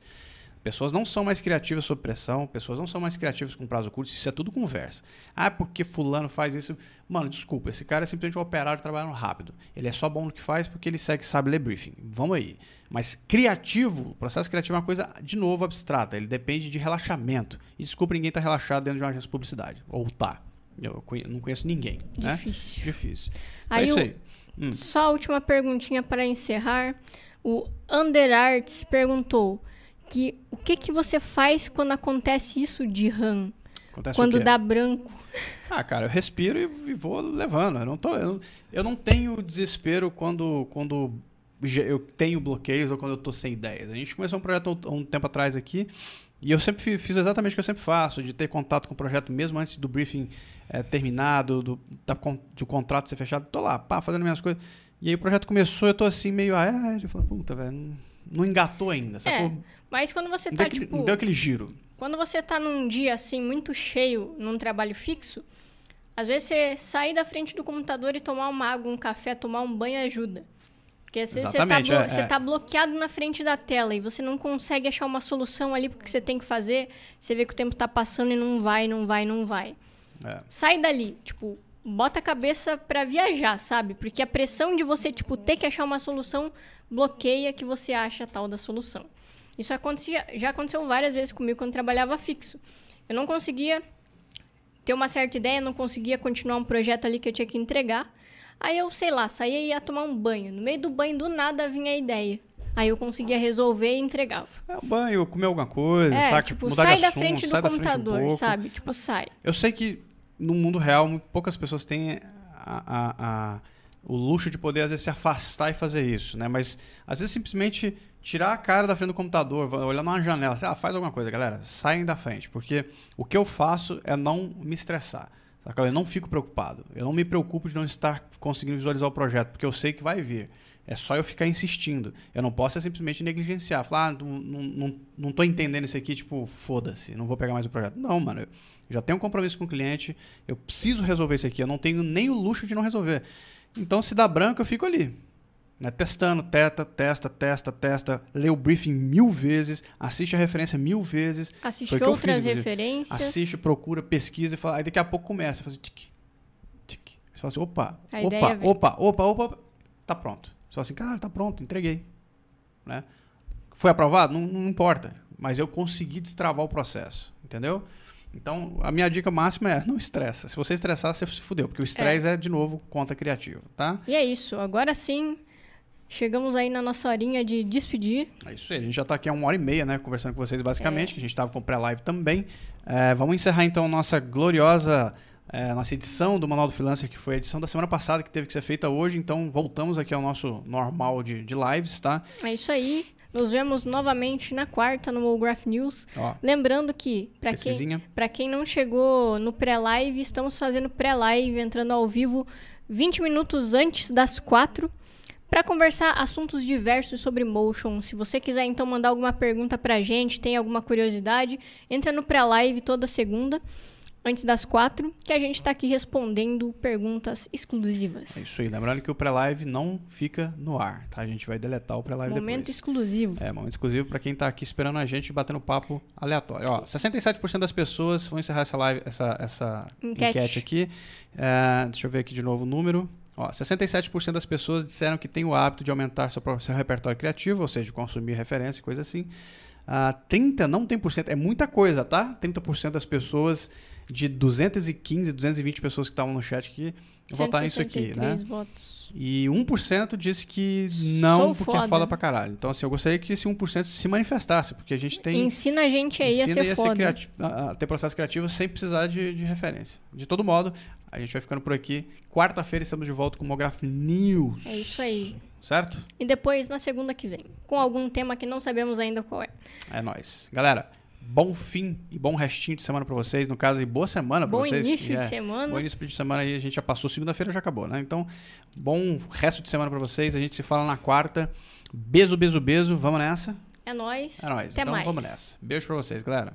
Pessoas não são mais criativas sob pressão, pessoas não são mais criativas com prazo curto, isso é tudo conversa. Ah, porque fulano faz isso. Mano, desculpa, esse cara é simplesmente um operário trabalhando rápido. Ele é só bom no que faz porque ele segue, sabe ler briefing. Vamos aí. Mas criativo, o processo criativo é uma coisa, de novo, abstrata. Ele depende de relaxamento. E desculpa, ninguém está relaxado dentro de uma agência de publicidade. Ou tá. Eu não conheço ninguém. Né? Difícil. Difícil. Então, é isso aí. Hum. Só a última perguntinha para encerrar. O Underarts perguntou: que o que, que você faz quando acontece isso de RAM? Acontece quando dá branco. Ah, cara, eu respiro e, e vou levando. Eu não, tô, eu, eu, não tenho desespero quando, quando eu tenho bloqueios ou quando eu tô sem ideias. A gente começou um projeto há um tempo atrás aqui e eu sempre fiz exatamente o que eu sempre faço, de ter contato com o projeto mesmo antes do briefing é, terminado, do, da, do contrato ser fechado. Tô lá, pá, fazendo minhas coisas. E aí o projeto começou, eu tô assim meio aéreo. Eu falei, puta, velho, não, não engatou ainda, sacou? É. Mas quando você tá, deu tipo... Deu aquele giro. Quando você tá num dia, assim, muito cheio, num trabalho fixo, às vezes você sair da frente do computador e tomar uma água, um café, tomar um banho ajuda. Porque às vezes você tá, é, você é. tá bloqueado na frente da tela e você não consegue achar uma solução ali porque você tem que fazer. Você vê que o tempo tá passando e não vai, não vai, não vai. É. Sai dali, tipo, bota a cabeça para viajar, sabe? Porque a pressão de você, tipo, ter que achar uma solução bloqueia que você acha a tal da solução. Isso acontecia, já aconteceu várias vezes comigo quando trabalhava fixo. Eu não conseguia ter uma certa ideia, não conseguia continuar um projeto ali que eu tinha que entregar. Aí eu, sei lá, saía e ia tomar um banho. No meio do banho, do nada, vinha a ideia. Aí eu conseguia resolver e entregava. É, banho, comer alguma coisa, é, sabe? Tipo, mudar sai de assunto, da frente do computador, frente um sabe? Tipo, sai. Eu sei que no mundo real, poucas pessoas têm a, a, a, o luxo de poder, às vezes, se afastar e fazer isso, né? Mas, às vezes, simplesmente tirar a cara da frente do computador, olhar numa janela, sei lá, faz alguma coisa, galera, saem da frente, porque o que eu faço é não me estressar. Saca? Eu não fico preocupado. Eu não me preocupo de não estar conseguindo visualizar o projeto, porque eu sei que vai vir. É só eu ficar insistindo. Eu não posso simplesmente negligenciar. Falar, ah, não, não, não tô entendendo isso aqui, tipo, foda-se, não vou pegar mais o projeto. Não, mano. Eu já tenho um compromisso com o cliente, eu preciso resolver isso aqui. Eu não tenho nem o luxo de não resolver. Então, se dá branco, eu fico ali. Né? Testando, testa, testa, testa, testa, lê o briefing mil vezes, assiste a referência mil vezes. Assiste outras fiz, referências. Assiste, procura, pesquisa e fala. Aí daqui a pouco começa fazer tique, tique. Você fala assim, opa, opa, opa, opa, opa, tá pronto. Você fala assim, caralho, tá pronto, entreguei. Né? Foi aprovado? Não, não importa. Mas eu consegui destravar o processo, entendeu? Então, a minha dica máxima é não estressa. Se você estressar, você se fudeu, porque o estresse é. é, de novo, conta criativo, tá? E é isso. Agora sim, Chegamos aí na nossa horinha de despedir. É isso aí, a gente já está aqui há uma hora e meia, né? Conversando com vocês basicamente, é. que a gente estava com pré-live também. É, vamos encerrar então nossa gloriosa é, nossa edição do Manual do Freelancer, que foi a edição da semana passada, que teve que ser feita hoje. Então voltamos aqui ao nosso normal de, de lives, tá? É isso aí. Nos vemos novamente na quarta no Molgraph News. Ó, Lembrando que, para quem, quem não chegou no pré-live, estamos fazendo pré-live, entrando ao vivo 20 minutos antes das quatro para conversar assuntos diversos sobre motion. Se você quiser então mandar alguma pergunta para a gente, tem alguma curiosidade, entra no pré-live toda segunda, antes das quatro, que a gente está aqui respondendo perguntas exclusivas. É isso aí. Lembrando que o pré-live não fica no ar, tá? A gente vai deletar o pré-live depois. Momento exclusivo. É, momento exclusivo para quem está aqui esperando a gente batendo papo aleatório. Ó, 67% das pessoas vão encerrar essa live, essa, essa enquete. enquete aqui. É, deixa eu ver aqui de novo o número. Ó, 67% das pessoas disseram que tem o hábito de aumentar seu, seu repertório criativo, ou seja, consumir referência, coisa assim. Uh, ah, 30 não tem por cento, é muita coisa, tá? 30% das pessoas de 215, 220 pessoas que estavam no chat aqui, votar nisso aqui, né? votos. E 1% disse que não, Sou porque é foda. foda pra caralho. Então, assim, eu gostaria que esse 1% se manifestasse, porque a gente tem. Ensina a gente aí a ser e foda. criati- a, a ter processo criativo sem precisar de, de referência. De todo modo, a gente vai ficando por aqui. Quarta-feira estamos de volta com o Mograph News. É isso aí. Certo? E depois, na segunda que vem, com algum tema que não sabemos ainda qual é. É nóis. Galera, bom fim e bom restinho de semana pra vocês. No caso, e boa semana pra Bom vocês. início É, de semana. Bom início de semana aí, a gente já passou, segunda-feira já acabou, né? Então, bom resto de semana pra vocês. A gente se fala na quarta. Beijo, beijo, beijo. Vamos nessa? É nóis. É nóis. Até então mais. vamos nessa. Beijo pra vocês, galera.